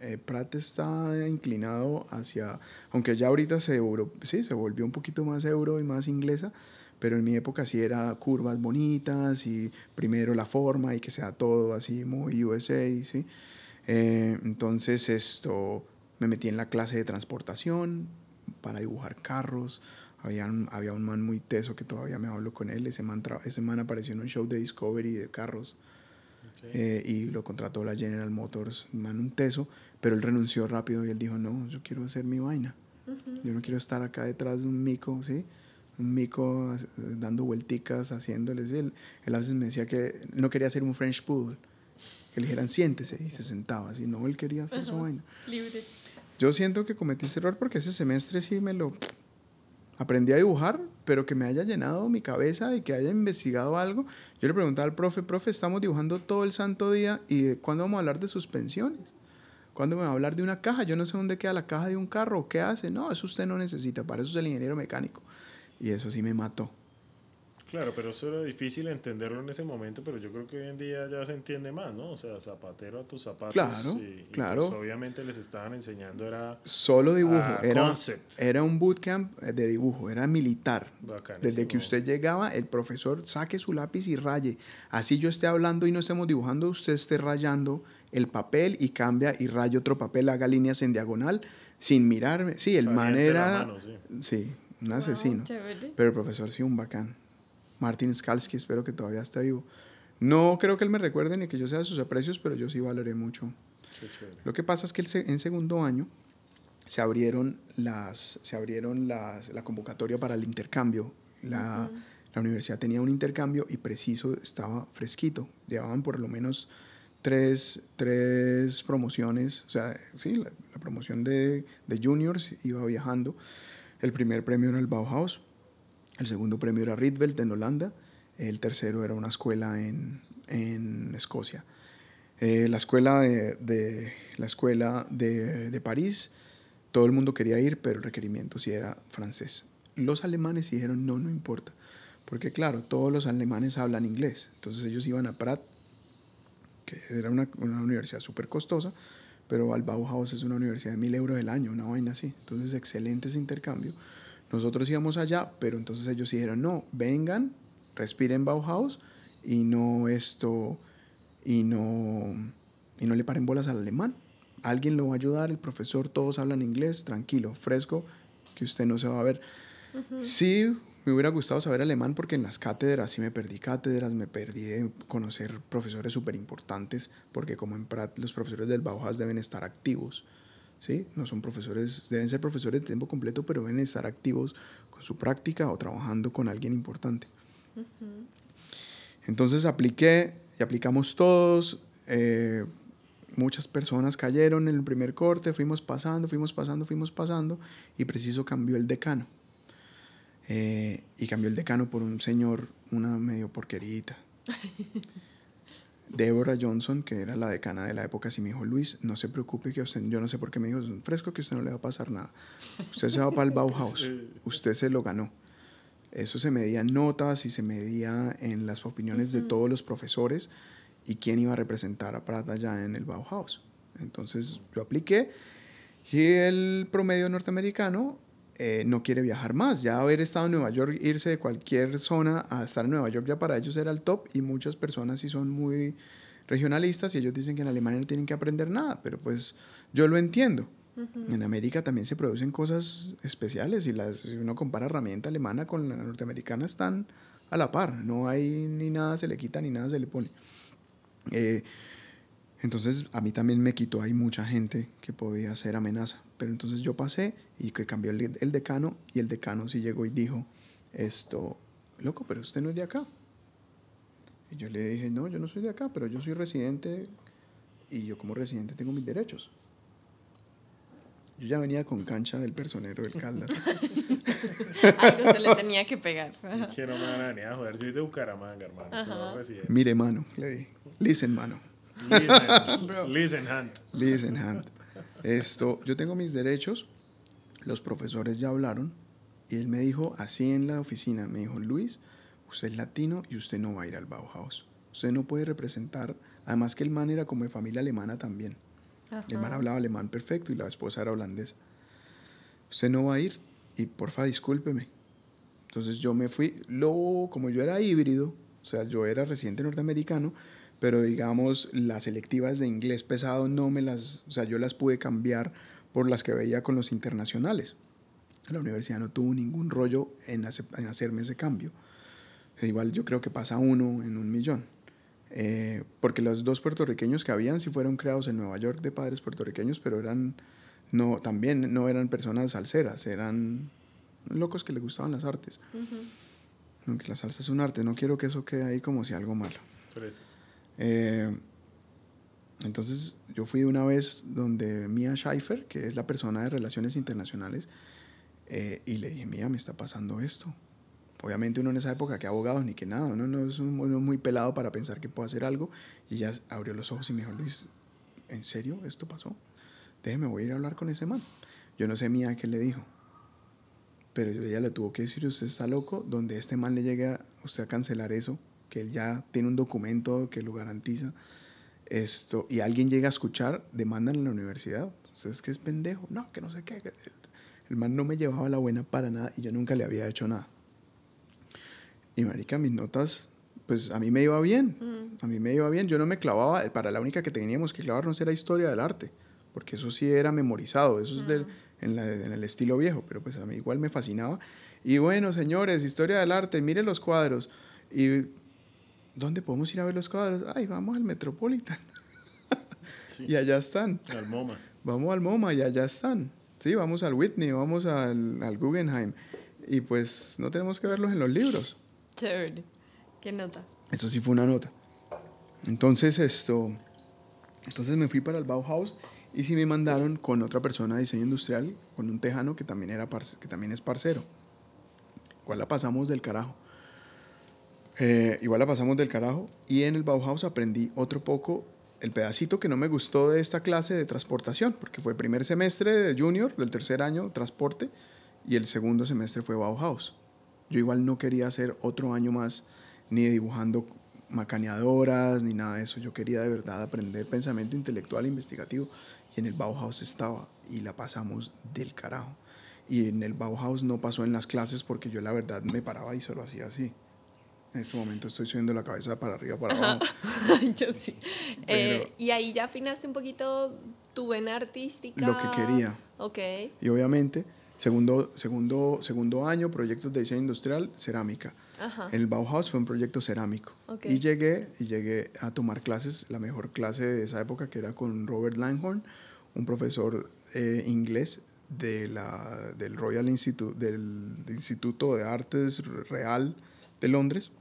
eh, Pratt está inclinado hacia, aunque ya ahorita se, euro, sí, se volvió un poquito más euro y más inglesa, pero en mi época sí era curvas bonitas y primero la forma y que sea todo así muy USA, ¿sí? Eh, entonces esto, me metí en la clase de transportación para dibujar carros, había un, había un man muy teso que todavía me hablo con él, ese man, ese man apareció en un show de Discovery de carros. Eh, y lo contrató la General Motors, man un teso, pero él renunció rápido y él dijo, no, yo quiero hacer mi vaina, yo no quiero estar acá detrás de un mico, ¿sí? un mico dando vuelticas, haciéndoles. Él, él a veces me decía que no quería ser un French Poodle, que le dijeran siéntese y se sentaba así. No, él quería hacer su vaina. Libre. Yo siento que cometí ese error porque ese semestre sí me lo aprendí a dibujar, pero que me haya llenado mi cabeza y que haya investigado algo. Yo le preguntaba al profe, profe, estamos dibujando todo el santo día y ¿cuándo vamos a hablar de suspensiones? ¿Cuándo me va a hablar de una caja? Yo no sé dónde queda la caja de un carro, ¿qué hace? No, eso usted no necesita, para eso es el ingeniero mecánico. Y eso sí me mató. Claro, pero eso era difícil entenderlo en ese momento, pero yo creo que hoy en día ya se entiende más, ¿no? O sea, zapatero a tus zapatos. Claro, y, claro. Pues obviamente les estaban enseñando era... Solo dibujo, era, era un bootcamp de dibujo, era militar. Desde que usted llegaba, el profesor saque su lápiz y raye. Así yo esté hablando y no estemos dibujando, usted esté rayando el papel y cambia y raya otro papel, haga líneas en diagonal sin mirarme. Sí, el manera... sí un asesino. Pero el profesor sí, un bacán. Martin Skalski, espero que todavía esté vivo. No creo que él me recuerde ni que yo sea de sus aprecios, pero yo sí valoré mucho. Lo que pasa es que en segundo año se abrieron, las, se abrieron las, la convocatoria para el intercambio. La, la, universidad tenía un intercambio y preciso estaba fresquito. Llevaban por lo menos tres, tres promociones. O sea, sí, la, la promoción de, de juniors iba viajando. El primer premio era el Bauhaus, el segundo premio era Rietveld en Holanda, el tercero era una escuela en, en Escocia. Eh, la escuela, de, la escuela de, de, París, todo el mundo quería ir, pero el requerimiento sí era francés. Los alemanes dijeron, no, no importa, porque claro, todos los alemanes hablan inglés, entonces ellos iban a Pratt, que era una, una universidad súper costosa, pero al Bauhaus es una universidad de mil euros el año, una vaina así. Entonces, excelente ese intercambio. Nosotros íbamos allá, pero entonces ellos dijeron, no, vengan, respiren Bauhaus y no esto, y no, y no le paren bolas al alemán. Alguien lo va a ayudar, el profesor, todos hablan inglés, tranquilo, fresco, que usted no se va a ver. Sí, me hubiera gustado saber alemán porque en las cátedras sí me perdí cátedras, me perdí de conocer profesores súper importantes, porque como en Prat los profesores del Bauhaus deben estar activos. ¿sí? No son profesores, deben ser profesores de tiempo completo, pero deben estar activos con su práctica o trabajando con alguien importante. Entonces apliqué y aplicamos todos. Eh, muchas personas cayeron en el primer corte, fuimos pasando, fuimos pasando, fuimos pasando, y preciso cambió el decano. Eh, y cambió el decano por un señor, una medio porquerita. Deborah Johnson, que era la decana de la época, sí me dijo, Luis, no se preocupe que usted, yo no sé por qué me dijo, es un fresco que a usted no le va a pasar nada. Usted se va para el Bauhaus, usted se lo ganó. Eso se medía en notas y se medía en las opiniones de todos los profesores y quién iba a representar a Prata ya en el Bauhaus. Entonces yo apliqué y el promedio norteamericano eh, no quiere viajar más. Ya haber estado en Nueva York, irse de cualquier zona a estar en Nueva York ya para ellos era el top y muchas personas sí son muy regionalistas y ellos dicen que en Alemania no tienen que aprender nada, pero pues yo lo entiendo. En América también se producen cosas especiales y las, si uno compara herramienta alemana con la norteamericana están a la par, no hay ni nada se le quita ni nada se le pone. Eh, entonces a mí también me quitó, hay mucha gente que podía ser amenaza. Pero entonces yo pasé y que cambió el, el decano y el decano sí llegó y dijo, esto, loco, pero usted no es de acá. Y yo le dije, no, yo no soy de acá, pero yo soy residente y yo como residente tengo mis derechos. Yo ya venía con cancha del personero del Caldas. Algo se le tenía que pegar. que no me van a venir a joder. Yo soy de Bucaramanga, hermano. Mire, mano, le dije. Listen, mano. Listen, listen, hand. Listen, hand. Esto, yo tengo mis derechos, los profesores ya hablaron y él me dijo así en la oficina, me dijo, Luis, usted es latino y usted no va a ir al Bauhaus. Usted no puede representar, además que el man era como de familia alemana también. El man hablaba alemán perfecto y la esposa era holandesa. Usted no va a ir y porfa discúlpeme. Entonces yo me fui, luego como yo era híbrido, o sea, yo era residente norteamericano, pero digamos las selectivas de inglés pesado no me las, o sea, yo las pude cambiar por las que veía con los internacionales. La universidad no tuvo ningún rollo en, en hacerme ese cambio. igual yo creo que pasa uno en un millón. Eh, porque los dos puertorriqueños que habían sí fueron creados en Nueva York de padres puertorriqueños, pero eran no también no eran personas salseras, eran locos que les gustaban las artes. Aunque la salsa es un arte, no quiero que eso quede ahí como si algo malo. Eh, entonces yo fui una vez donde Mia Scheifer, que es la persona de Relaciones Internacionales, eh, y le dije, Mia, me está pasando esto. Obviamente uno en esa época que abogados ni que nada, uno no es muy pelado para pensar que puedo hacer algo. Y ella abrió los ojos y me dijo, Luis, ¿en serio esto pasó? Déjeme, voy a ir a hablar con ese man. Yo no sé Mía qué le dijo. Pero ella le tuvo que decir, usted está loco, donde este man le llegue a usted a cancelar eso, que él ya tiene un documento que lo garantiza, esto, y alguien llega a escuchar, demandan en la universidad. es que es pendejo? No, que no sé qué. El man no me llevaba la buena para nada y yo nunca le había hecho nada. Y marica, mis notas, pues a mí me iba bien. Mm. A mí me iba bien. Yo no me clavaba, para la única que teníamos que clavarnos era historia del arte, porque eso sí era memorizado, eso es del, en, en, el estilo viejo, pero pues a mí igual me fascinaba. Y bueno, señores, historia del arte, miren los cuadros. Y ¿dónde podemos ir a ver los cuadros? Ay, vamos al Metropolitan. y allá están. Al MoMA. Vamos al MoMA y allá están. Sí, vamos al Whitney, vamos al, al Guggenheim. Y pues no tenemos que verlos en los libros. Chévere. ¿Qué nota? Eso sí fue una nota. Entonces esto, entonces me fui para el Bauhaus y sí me mandaron con otra persona de diseño industrial, con un tejano que también, era que también es parcero. Igual la pasamos del carajo. Eh, igual la pasamos del carajo. Y en el Bauhaus aprendí otro poco el pedacito que no me gustó de esta clase de transportación, porque fue el primer semestre de junior, del tercer año, transporte, y el segundo semestre fue Bauhaus. Yo igual no quería hacer otro año más ni dibujando macaneadoras ni nada de eso. Yo quería de verdad aprender pensamiento intelectual e investigativo y en el Bauhaus estaba y la pasamos del carajo. Y en el Bauhaus no pasó en las clases porque yo la verdad me paraba y solo hacía así. En este momento estoy subiendo la cabeza para arriba, para abajo. yo sí. Eh, y ahí ya afinaste un poquito tu vena artística. Lo que quería. Ok. Y obviamente, segundo, segundo, segundo año, proyectos de diseño industrial, cerámica. Ajá. El Bauhaus fue un proyecto cerámico. Y llegué, y llegué a tomar clases, la mejor clase de esa época, que era con Robert Langhorn, un profesor eh, inglés de la, del Royal Institute, del Instituto de Artes Real de Londres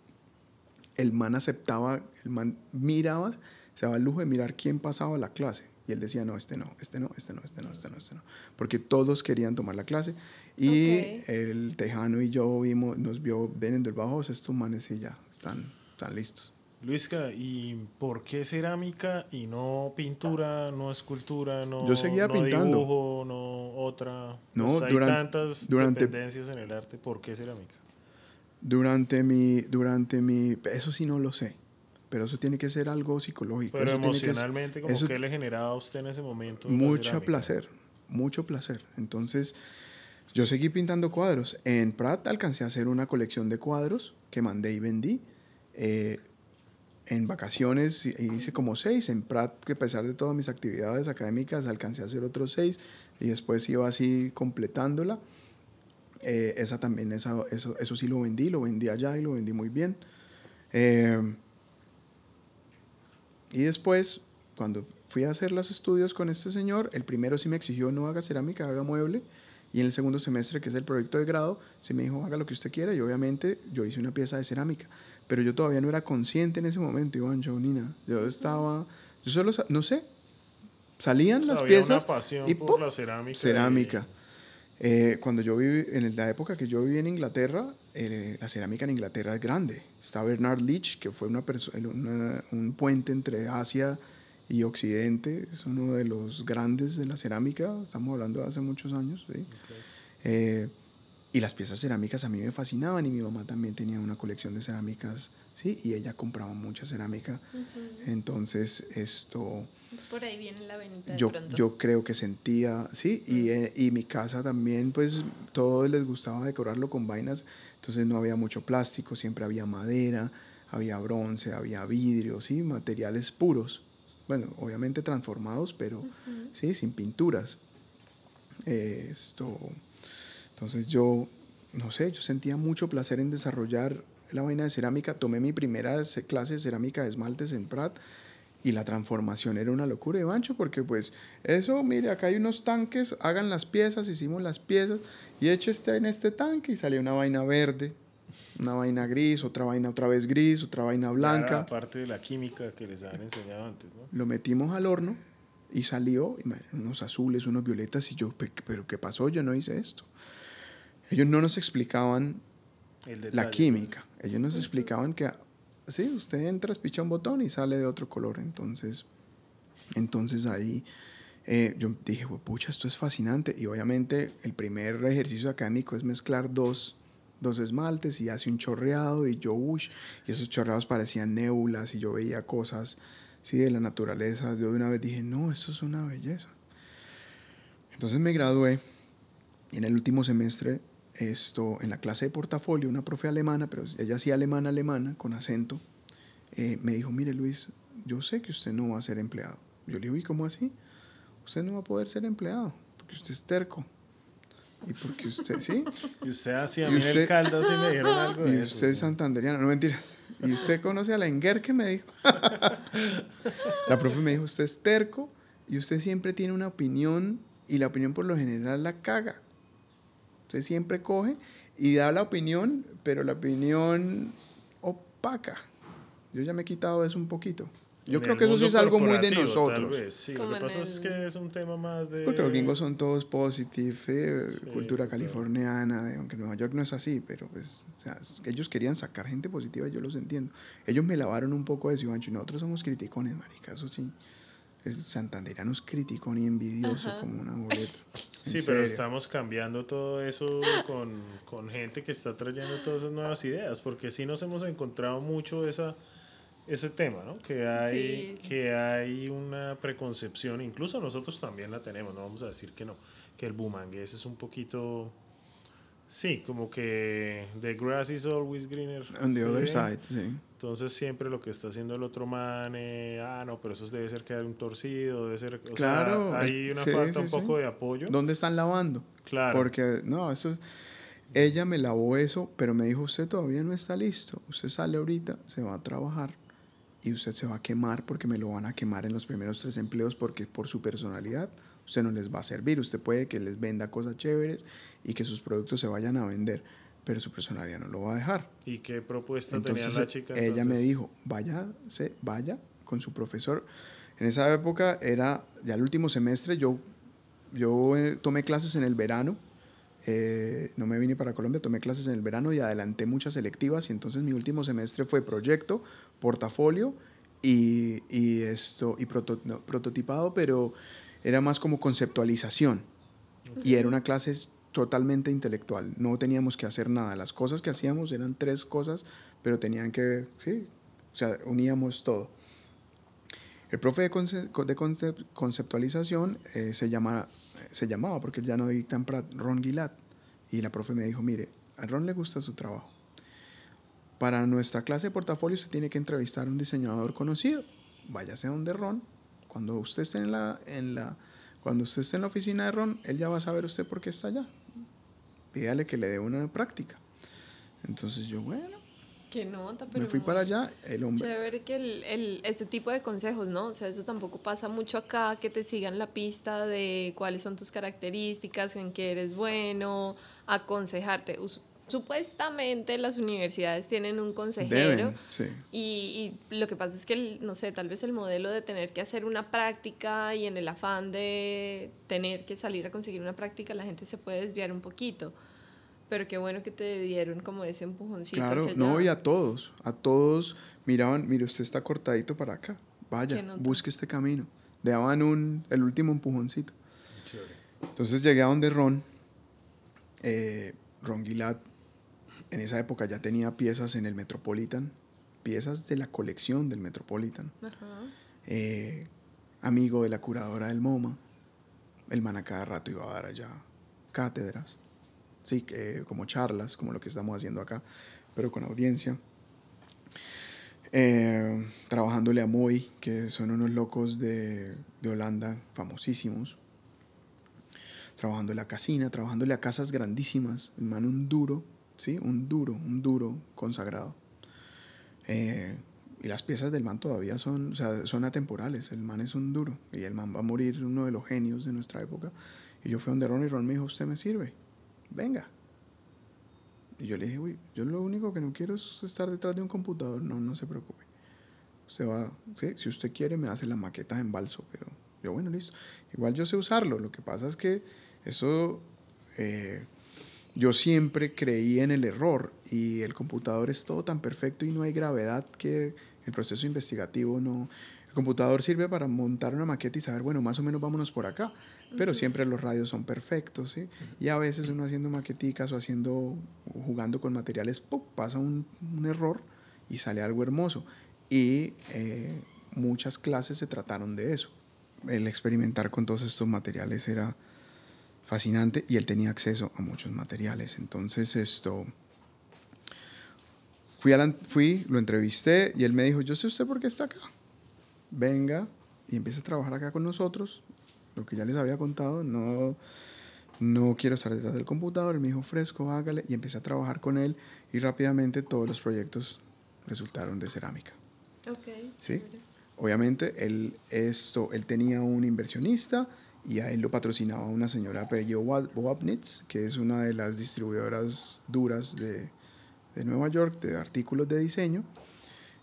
el man aceptaba, el man miraba, se daba el lujo de mirar quién pasaba la clase. Y él decía, no, este no, este no, este no, este no, este no, este no. Porque todos querían tomar la clase. Y el tejano y yo vimos, nos vio, ven del bajo, estos manes y ya, están, están listos. Luisca, ¿y por qué cerámica y no pintura, no escultura, no, Yo seguía no pintando. dibujo, no otra? No, Pues hay durante- tantas durante- dependencias en el arte, ¿por qué cerámica? Durante mi, durante mi, eso sí no lo sé, pero eso tiene que ser algo psicológico. Pero eso tiene que emocionalmente, como eso- ¿qué le generaba a usted en ese momento? mucho placer, mucho placer. Entonces, yo seguí pintando cuadros. En Prat alcancé a hacer una colección de cuadros que mandé y vendí. Eh, en vacaciones hice como seis. En Prat, que a pesar de todas mis actividades académicas, alcancé a hacer otros seis. Y después iba así completándola. Eh, esa también, esa, eso, eso sí lo vendí, lo vendí allá y lo vendí muy bien. Eh, y después, cuando fui a hacer los estudios con este señor, el primero sí me exigió no haga cerámica, haga mueble. Y en el segundo semestre, que es el proyecto de grado, sí me dijo haga lo que usted quiera. Y obviamente yo hice una pieza de cerámica. Pero yo todavía no era consciente en ese momento, Iván, yo, Nina. Yo estaba, yo solo, no sé, salían las Había piezas una pasión y por la cerámica. cerámica. Eh, cuando yo viví, en la época que yo viví en Inglaterra, eh, la cerámica en Inglaterra es grande. Está Bernard Leach, que fue una una- un puente entre Asia y Occidente. Es uno de los grandes de la cerámica. Estamos hablando de hace muchos años. ¿sí? Eh, y las piezas cerámicas a mí me fascinaban y mi mamá también tenía una colección de cerámicas, ¿sí? Y ella compraba mucha cerámica. Entonces, esto... Por ahí viene la venita Yo, yo creo que sentía, sí, y, eh, y mi casa también, pues todos les gustaba decorarlo con vainas, entonces no había mucho plástico, siempre había madera, había bronce, había vidrio, sí, materiales puros, bueno, obviamente transformados, pero sí, sin pinturas. Eh, esto, entonces yo, no sé, yo sentía mucho placer en desarrollar la vaina de cerámica, tomé mi primera se- clase de cerámica de esmaltes en Prat, y la transformación era una locura de Bancho, porque pues eso, mire, acá hay unos tanques, hagan las piezas, hicimos las piezas, y eche este en este tanque y salió una vaina verde, una vaina gris, otra vaina otra vez gris, otra vaina era blanca. Aparte de la química que les habían enseñado antes, ¿no? Lo metimos al horno y salió unos azules, unos violetas, y yo, "Pe- pero ¿qué pasó? Yo no hice esto. Ellos no nos explicaban la química. Ellos nos explicaban que, sí, usted entra, picha un botón y sale de otro color. Entonces, entonces ahí eh, yo dije, pucha, esto es fascinante. Y obviamente el primer ejercicio académico es mezclar dos, dos esmaltes y hace un chorreado y yo, uy, y esos chorreados parecían nébulas y yo veía cosas, sí, de la naturaleza. Yo de una vez dije, no, esto es una belleza. Entonces me gradué y en el último semestre esto, en la clase de portafolio, una profe alemana, pero ella sí alemana, alemana, con acento, eh, me dijo, mire Luis, yo sé que usted no va a ser empleado. Yo le digo, ¿y cómo así? Usted no va a poder ser empleado, porque usted es terco. Y porque usted, ¿sí? Y usted hacía, a Y mí en el usted- Caldas sí me dijeron algo Y de eso. usted es sí. santanderiano, no mentiras. Y usted conoce a la Enguer que me dijo. la profe me dijo, usted es terco y usted siempre tiene una opinión y la opinión por lo general la caga. Usted siempre coge y da la opinión, pero la opinión opaca. Yo ya me he quitado eso un poquito. Yo En creo que eso sí es algo muy de nosotros. Tal vez, sí. Lo que pasa es el- que es un tema más de. Porque los gringos son todos positive, eh, Sí, cultura californiana, de- aunque Nueva York no es así, pero pues, o sea, es- ellos querían sacar gente positiva, yo los entiendo. Ellos me lavaron un poco de eso, Ivancho, y nosotros somos criticones, marica, eso sí. Es criticón y envidioso como una boleta. Sí, pero estamos cambiando todo eso con, con gente que está trayendo todas esas nuevas ideas, porque sí nos hemos encontrado mucho esa, ese tema, ¿no? Que hay, que hay una preconcepción, incluso nosotros también la tenemos, no vamos a decir que no, que el bumangués es un poquito, sí, como que the grass is always greener. On the other side, sí. Entonces siempre lo que está haciendo el otro man, eh, ah, no, pero eso debe ser que hay un torcido, debe ser, o claro, sea, hay una falta un poco de apoyo. ¿Dónde están lavando? Claro. Porque, no, eso ella me lavó eso, pero me dijo, usted todavía no está listo, usted sale ahorita, se va a trabajar y usted se va a quemar porque me lo van a quemar en los primeros tres empleos porque por su personalidad usted no les va a servir. Usted puede que les venda cosas chéveres y que sus productos se vayan a vender, pero su personalidad no lo va a dejar. ¿Y qué propuesta tenía la chica? Ella me dijo, vaya, se, vaya con su profesor. En esa época era ya el último semestre, yo, yo eh, tomé clases en el verano. Eh, no me vine para Colombia, tomé clases en el verano y adelanté muchas selectivas y entonces mi último semestre fue proyecto, portafolio y, y esto, y prototipado, pero era más como conceptualización. Y era una clase totalmente intelectual. No teníamos que hacer nada. Las cosas que hacíamos eran tres cosas, pero tenían que, sí, o sea, uníamos todo. El profe de, de conceptualización eh, se, llama, se llamaba, porque él ya no dicta en Ron Gilad. Y la profe me dijo, mire, a Ron le gusta su trabajo. Para nuestra clase de portafolio se tiene que entrevistar a un diseñador conocido. Váyase a donde Ron. Cuando usted esté en la, en la, cuando usted esté en la oficina de Ron, él ya va a saber usted por qué está allá. Pídale que le dé una práctica. Entonces yo, bueno, Qué nota, pero. Me fui para allá, el hombre. Chévere que el, el, ese tipo de consejos, ¿no? O sea, eso tampoco pasa mucho acá, que te sigan la pista de cuáles son tus características, en qué eres bueno, aconsejarte supuestamente las universidades tienen un consejero y, lo que pasa es que, no sé, tal vez el modelo de tener que hacer una práctica y en el afán de tener que salir a conseguir una práctica, la gente se puede desviar un poquito. Pero qué bueno que te dieron como ese empujoncito. Claro, no, y a todos, a todos miraban, mire, usted está cortadito para acá, vaya, busque este camino. Le daban un, el último empujoncito. Entonces llegué a donde Ron, eh, Ron Gilad en esa época ya tenía piezas en el Metropolitan, piezas de la colección del Metropolitan. Eh, amigo de la curadora del MoMA. El man a cada rato iba a dar allá cátedras, sí, como charlas, como lo que estamos haciendo acá, pero con audiencia. Eh, trabajándole a Moy, que son unos locos de, de Holanda famosísimos. Trabajándole a Casina, trabajándole a casas grandísimas. El man un duro, ¿sí? Un duro, un duro consagrado. Eh, y las piezas del man todavía son, o sea, son atemporales. El man es un duro. Y el man va a morir uno de los genios de nuestra época. Y yo fui donde Ron y Ron me dijo, usted me sirve. Venga. Y yo le dije, uy, yo lo único que no quiero es estar detrás de un computador. No, no se preocupe. Usted va, ¿sí? si usted quiere me hace la maqueta en balso. Pero yo, bueno, listo. Igual yo sé usarlo. Lo que pasa es que eso... Eh, yo siempre creí en el error y el computador es todo tan perfecto y no hay gravedad que el proceso investigativo no... El computador sirve para montar una maqueta y saber, bueno, más o menos vámonos por acá, pero siempre los radios son perfectos, ¿sí? Y a veces uno haciendo maqueticas o haciendo, jugando con materiales, pasa un, un, error y sale algo hermoso. Y eh, muchas clases se trataron de eso. El experimentar con todos estos materiales era fascinante y él tenía acceso a muchos materiales. Entonces esto, fui, a fui, lo entrevisté y él me dijo, yo sé usted por qué está acá. Venga y empieza a trabajar acá con nosotros. Lo que ya les había contado, no, no quiero estar detrás del computador. Él me dijo, fresco, hágale. Y empecé a trabajar con él y rápidamente todos los proyectos resultaron de cerámica. Okay, ¿Sí? Obviamente, él, esto, él tenía un inversionista y a él lo patrocinaba una señora apellido Wabnitz, que es una de las distribuidoras duras de, de Nueva York de artículos de diseño.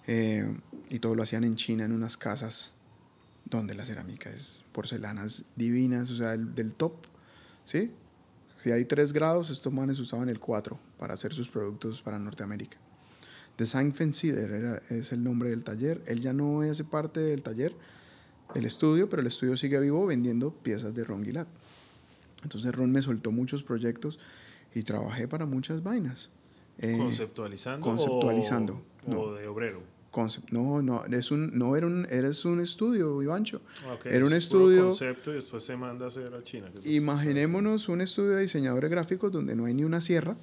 Eh, y todo lo hacían en China, en unas casas donde la cerámica es porcelanas divinas, o sea, del, top. ¿sí? Si hay 3 grados, estos manes usaban el 4 para hacer sus productos para Norteamérica. Design Fencider era, es el nombre del taller. Él ya no hace parte del taller, el estudio, pero el estudio sigue vivo vendiendo piezas de Ron Gilad. Entonces Ron me soltó muchos proyectos y trabajé para muchas vainas. Eh, ¿Conceptualizando? Conceptualizando. O, de obrero. concept. No, no, es un, no era un, eres un estudio, Ivancho. Okay, era un es estudio. concepto y después se manda a hacer a China. Imaginémonos un estudio de diseñadores gráficos donde no hay ni una sierra,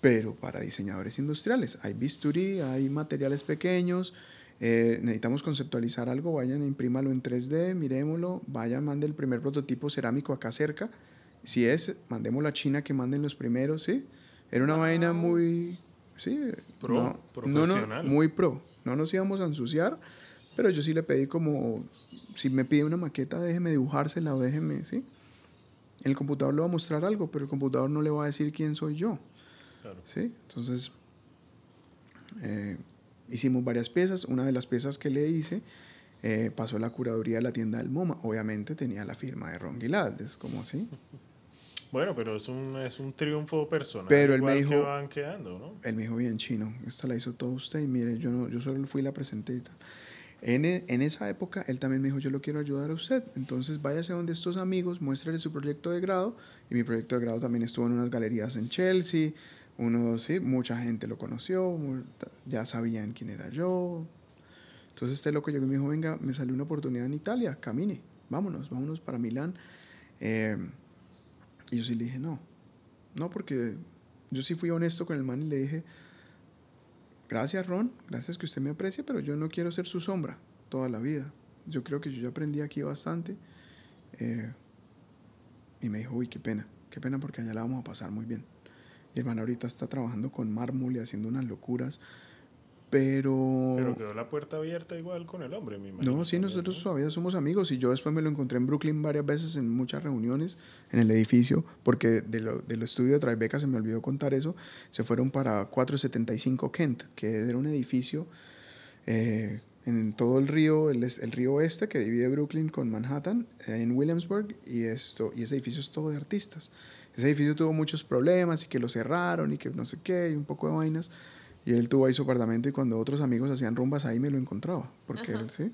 pero para diseñadores industriales. Hay bisturí, hay materiales pequeños. Eh, necesitamos conceptualizar algo, vayan, imprímalo en 3D, miremoslo, vayan, mande el primer prototipo cerámico acá cerca. Si es, mandémoslo a China que manden los primeros, ¿sí? Era una vaina muy, sí, Pro, no, no, no, profesional. muy pro. No nos íbamos a ensuciar, pero yo sí le pedí como, si me pide una maqueta, déjeme dibujársela o déjeme, ¿sí? El computador le va a mostrar algo, pero el computador no le va a decir quién soy yo. Claro. ¿sí? Entonces, eh, hicimos varias piezas. Una de las piezas que le hice eh, pasó a la curaduría de la tienda del MoMA. Obviamente tenía la firma de Ron Gilad, es como así. Bueno, pero es un, es un triunfo personal. Pero él me igual que dijo- van quedando, ¿no? Él me dijo bien chino, esta la hizo todo usted y mire, yo, no, yo solo fui la presenté y tal. En, e- en esa época, él también me dijo, yo lo quiero ayudar a usted. Entonces, váyase donde estos amigos, muéstrele su proyecto de grado. Y mi proyecto de grado también estuvo en unas galerías en Chelsea. Uno, sí, mucha gente lo conoció, ya sabían quién era yo. Entonces, este loco llegó y me dijo, venga, me salió una oportunidad en Italia, camine, vámonos, vámonos para Milán. Eh, y yo sí le dije, no, no, porque yo sí fui honesto con el man y le dije, gracias Ron, gracias que usted me aprecia, pero yo no quiero ser su sombra toda la vida. Yo creo que yo ya aprendí aquí bastante. Eh, y me dijo, uy, qué pena, qué pena porque allá la vamos a pasar muy bien. Y el man ahorita está trabajando con mármol y haciendo unas locuras, pero... Pero quedó la puerta abierta igual con el hombre, me imagino. No, sí, nosotros ¿no? todavía somos amigos y yo después me lo encontré en Brooklyn varias veces en muchas reuniones en el edificio, porque de lo, del estudio de Tribeca se me olvidó contar eso, se fueron para 475 Kent, que era un edificio eh, en todo el río, el, el río oeste que divide Brooklyn con Manhattan, eh, en Williamsburg, y, esto, y ese edificio es todo de artistas. Ese edificio tuvo muchos problemas y que lo cerraron y que no sé qué, y un poco de vainas. Y él tuvo ahí su apartamento y cuando otros amigos hacían rumbas ahí me lo encontraba, porque Ajá. él, sí.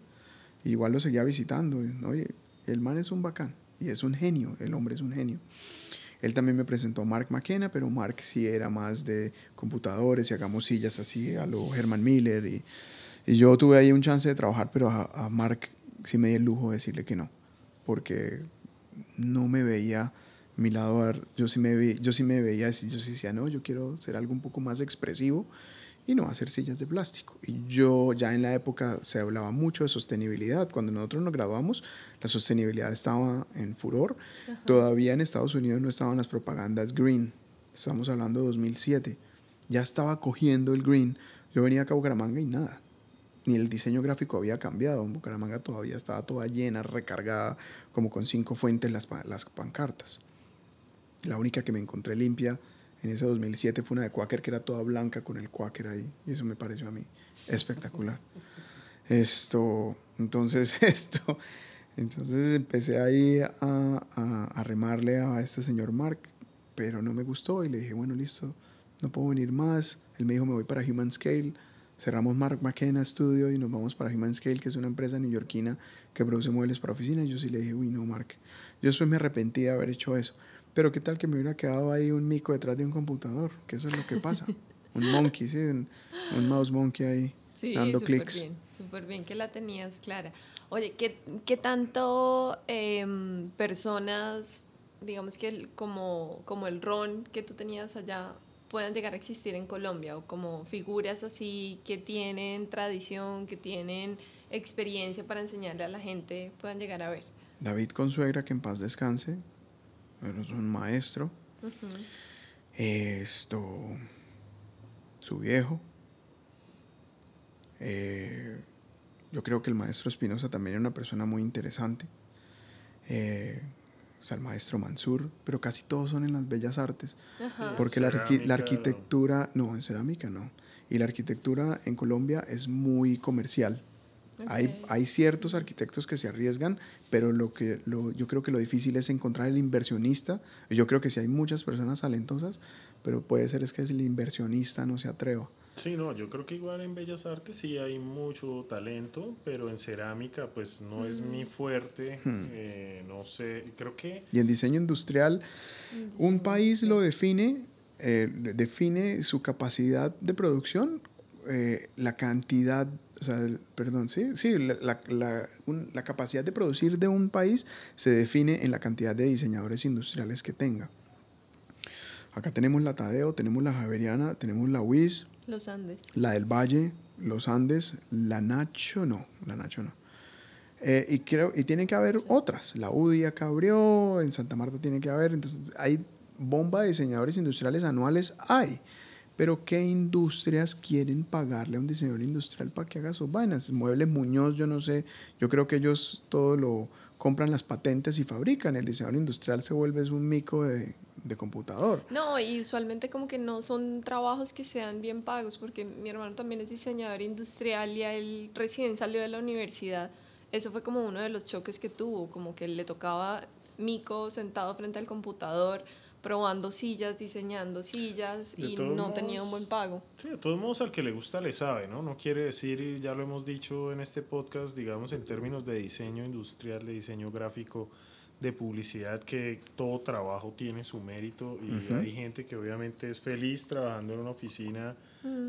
Igual lo seguía visitando. ¿no? Y el man es un bacán y es un genio, el hombre es un genio. Él también me presentó a Mark McKenna, pero Mark sí era más de computadores y hagamos sillas así a lo Herman Miller. Y, y yo tuve ahí un chance de trabajar, pero a, a Mark sí me di el lujo de decirle que no, porque no me veía mi lado, yo sí me, vi, yo sí me veía, yo sí decía, no, yo quiero ser algo un poco más expresivo y no hacer sillas de plástico. Y yo ya en la época se hablaba mucho de sostenibilidad. Cuando nosotros nos graduamos, la sostenibilidad estaba en furor. Todavía en Estados Unidos no estaban las propagandas green. Estamos hablando de 2007. Ya estaba cogiendo el green. Yo venía acá a Bucaramanga y nada. Ni el diseño gráfico había cambiado. En Bucaramanga todavía estaba toda llena, recargada, como con cinco fuentes las, las pancartas. La única que me encontré limpia en ese 2007 fue una de Quaker que era toda blanca con el Quaker ahí. Y eso me pareció a mí espectacular. Esto, entonces, esto, entonces empecé ahí a, a, a remarle a este señor Mark, pero no me gustó y le dije, bueno, listo, no puedo venir más. Él me dijo, me voy para Human Scale. Cerramos Mark McKenna Studio y nos vamos para Human Scale, que es una empresa neoyorquina que produce muebles para oficinas. Yo sí le dije, uy, no, Mark. Yo después me arrepentí de haber hecho eso. Pero qué tal que me hubiera quedado ahí un mico detrás de un computador, que eso es lo que pasa. un monkey, sí, un, un mouse monkey ahí Sí, dando súper clics. bien, súper bien que la tenías clara. Oye, ¿qué, qué tanto em, personas, digamos que el- como, como el ron que tú tenías allá, puedan llegar a existir en Colombia? O como figuras así que tienen tradición, que tienen experiencia para enseñarle a la gente, puedan llegar a ver. David Consuegra, que en paz descanse, pero es un maestro. Esto, su viejo. Eh, yo creo que el maestro Espinosa también era una persona muy interesante. Eh, está el maestro Mansur, pero casi todos son en las bellas artes. Ajá. Porque la, arqui- la Cerámica, arquitectura, no, en cerámica no. Y la arquitectura en Colombia es muy comercial. Hay ciertos arquitectos que se arriesgan, pero lo que lo, yo creo que lo difícil es encontrar el inversionista. Yo creo que sí hay muchas personas talentosas, pero puede ser es que el inversionista no se atreva. Sí, no, yo creo que igual en Bellas Artes sí hay mucho talento, pero en cerámica pues no es mi fuerte, Hmm. eh, no sé, creo que Y en diseño industrial, un país lo define, eh, define su capacidad de producción eh, la cantidad, o sea, perdón, sí, sí, la, la, la, capacidad de producir de un país se define en la cantidad de diseñadores industriales que tenga. Acá tenemos la Tadeo, tenemos la Javeriana, tenemos la WIS. Los Andes. La del Valle, los Andes, la Nacho no, la Nacho no. Eh, y, creo, y tiene que haber otras. La UDI acá abrió, en Santa Marta tiene que haber. Entonces, hay bomba de diseñadores industriales anuales, hay. Pero ¿qué industrias quieren pagarle a un diseñador industrial para que haga sus vainas? Muebles Muñoz, yo no sé. Yo creo que ellos todo lo compran las patentes y fabrican. El diseñador industrial se vuelve un mico de, de computador. No, y usualmente como que no son trabajos que sean bien pagos, porque mi hermano también es diseñador industrial y él recién salió de la universidad eso fue como uno de los choques que tuvo, como que le tocaba Mico sentado frente al computador, probando sillas, diseñando sillas y no tenía un buen pago. Sí, de todos modos al que le gusta le sabe, ¿no? No quiere decir, ya lo hemos dicho en este podcast, digamos en términos de diseño industrial, de diseño gráfico, de publicidad, que todo trabajo tiene su mérito y hay gente que obviamente es feliz trabajando en una oficina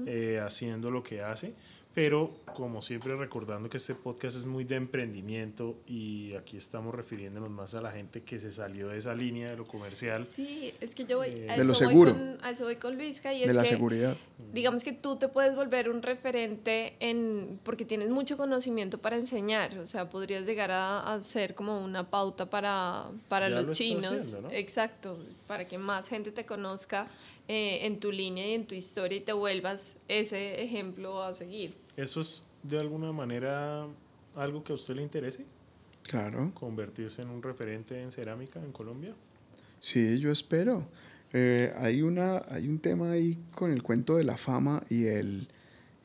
eh, haciendo lo que hace pero como siempre recordando que este podcast es muy de emprendimiento y aquí estamos refiriéndonos más a la gente que se salió de esa línea de lo comercial. Sí, es que yo voy, eh, a, eso Voy con, a eso voy con Luisca y es de la seguridad. digamos que tú te puedes volver un referente en porque tienes mucho conocimiento para enseñar, o sea, podrías llegar a, a ser como una pauta para, para los chinos, exacto, para que más gente te conozca eh, en tu línea y en tu historia y te vuelvas ese ejemplo a seguir. ¿Eso es de alguna manera algo que a usted le interese? Claro. ¿Convertirse en un referente en cerámica en Colombia? Sí, yo espero. Eh, hay, una, hay un tema ahí con el cuento de la fama y el...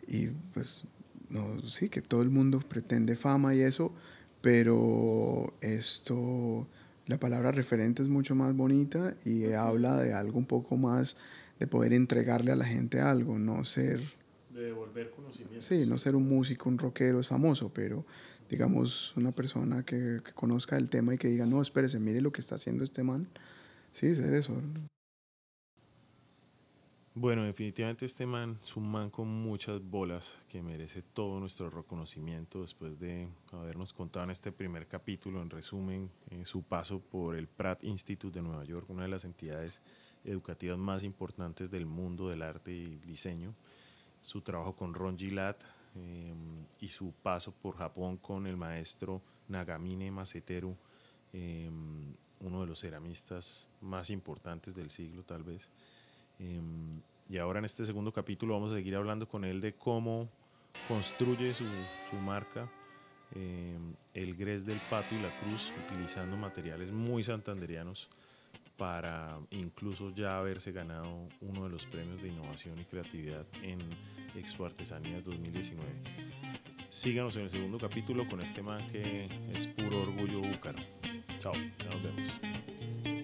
Y pues, no, sí, que todo el mundo pretende fama y eso, pero esto, la palabra referente es mucho más bonita y habla de algo un poco más, de poder entregarle a la gente algo, no ser de devolver conocimiento. Sí, no ser un músico, un rockero es famoso, pero digamos una persona que, conozca el tema y que diga, no, espérese, mire lo que está haciendo este man. Sí, ser eso. Bueno, definitivamente este man es un man con muchas bolas que merece todo nuestro reconocimiento después de habernos contado en este primer capítulo, en resumen, eh, su paso por el Pratt Institute de Nueva York, una de las entidades educativas más importantes del mundo del arte y diseño su trabajo con Ron Gilad em, y su paso por Japón con el maestro Nagamine Maseteru, em, uno de los ceramistas más importantes del siglo tal vez. Em, y ahora en este segundo capítulo vamos a seguir hablando con él de cómo construye su, su marca, el Gres del Pato y la Cruz, utilizando materiales muy santanderianos para incluso ya haberse ganado uno de los premios de innovación y creatividad en Expo Artesanías 2019. Síganos en el segundo capítulo con este man que es puro orgullo búcaro. Chao, ya nos vemos.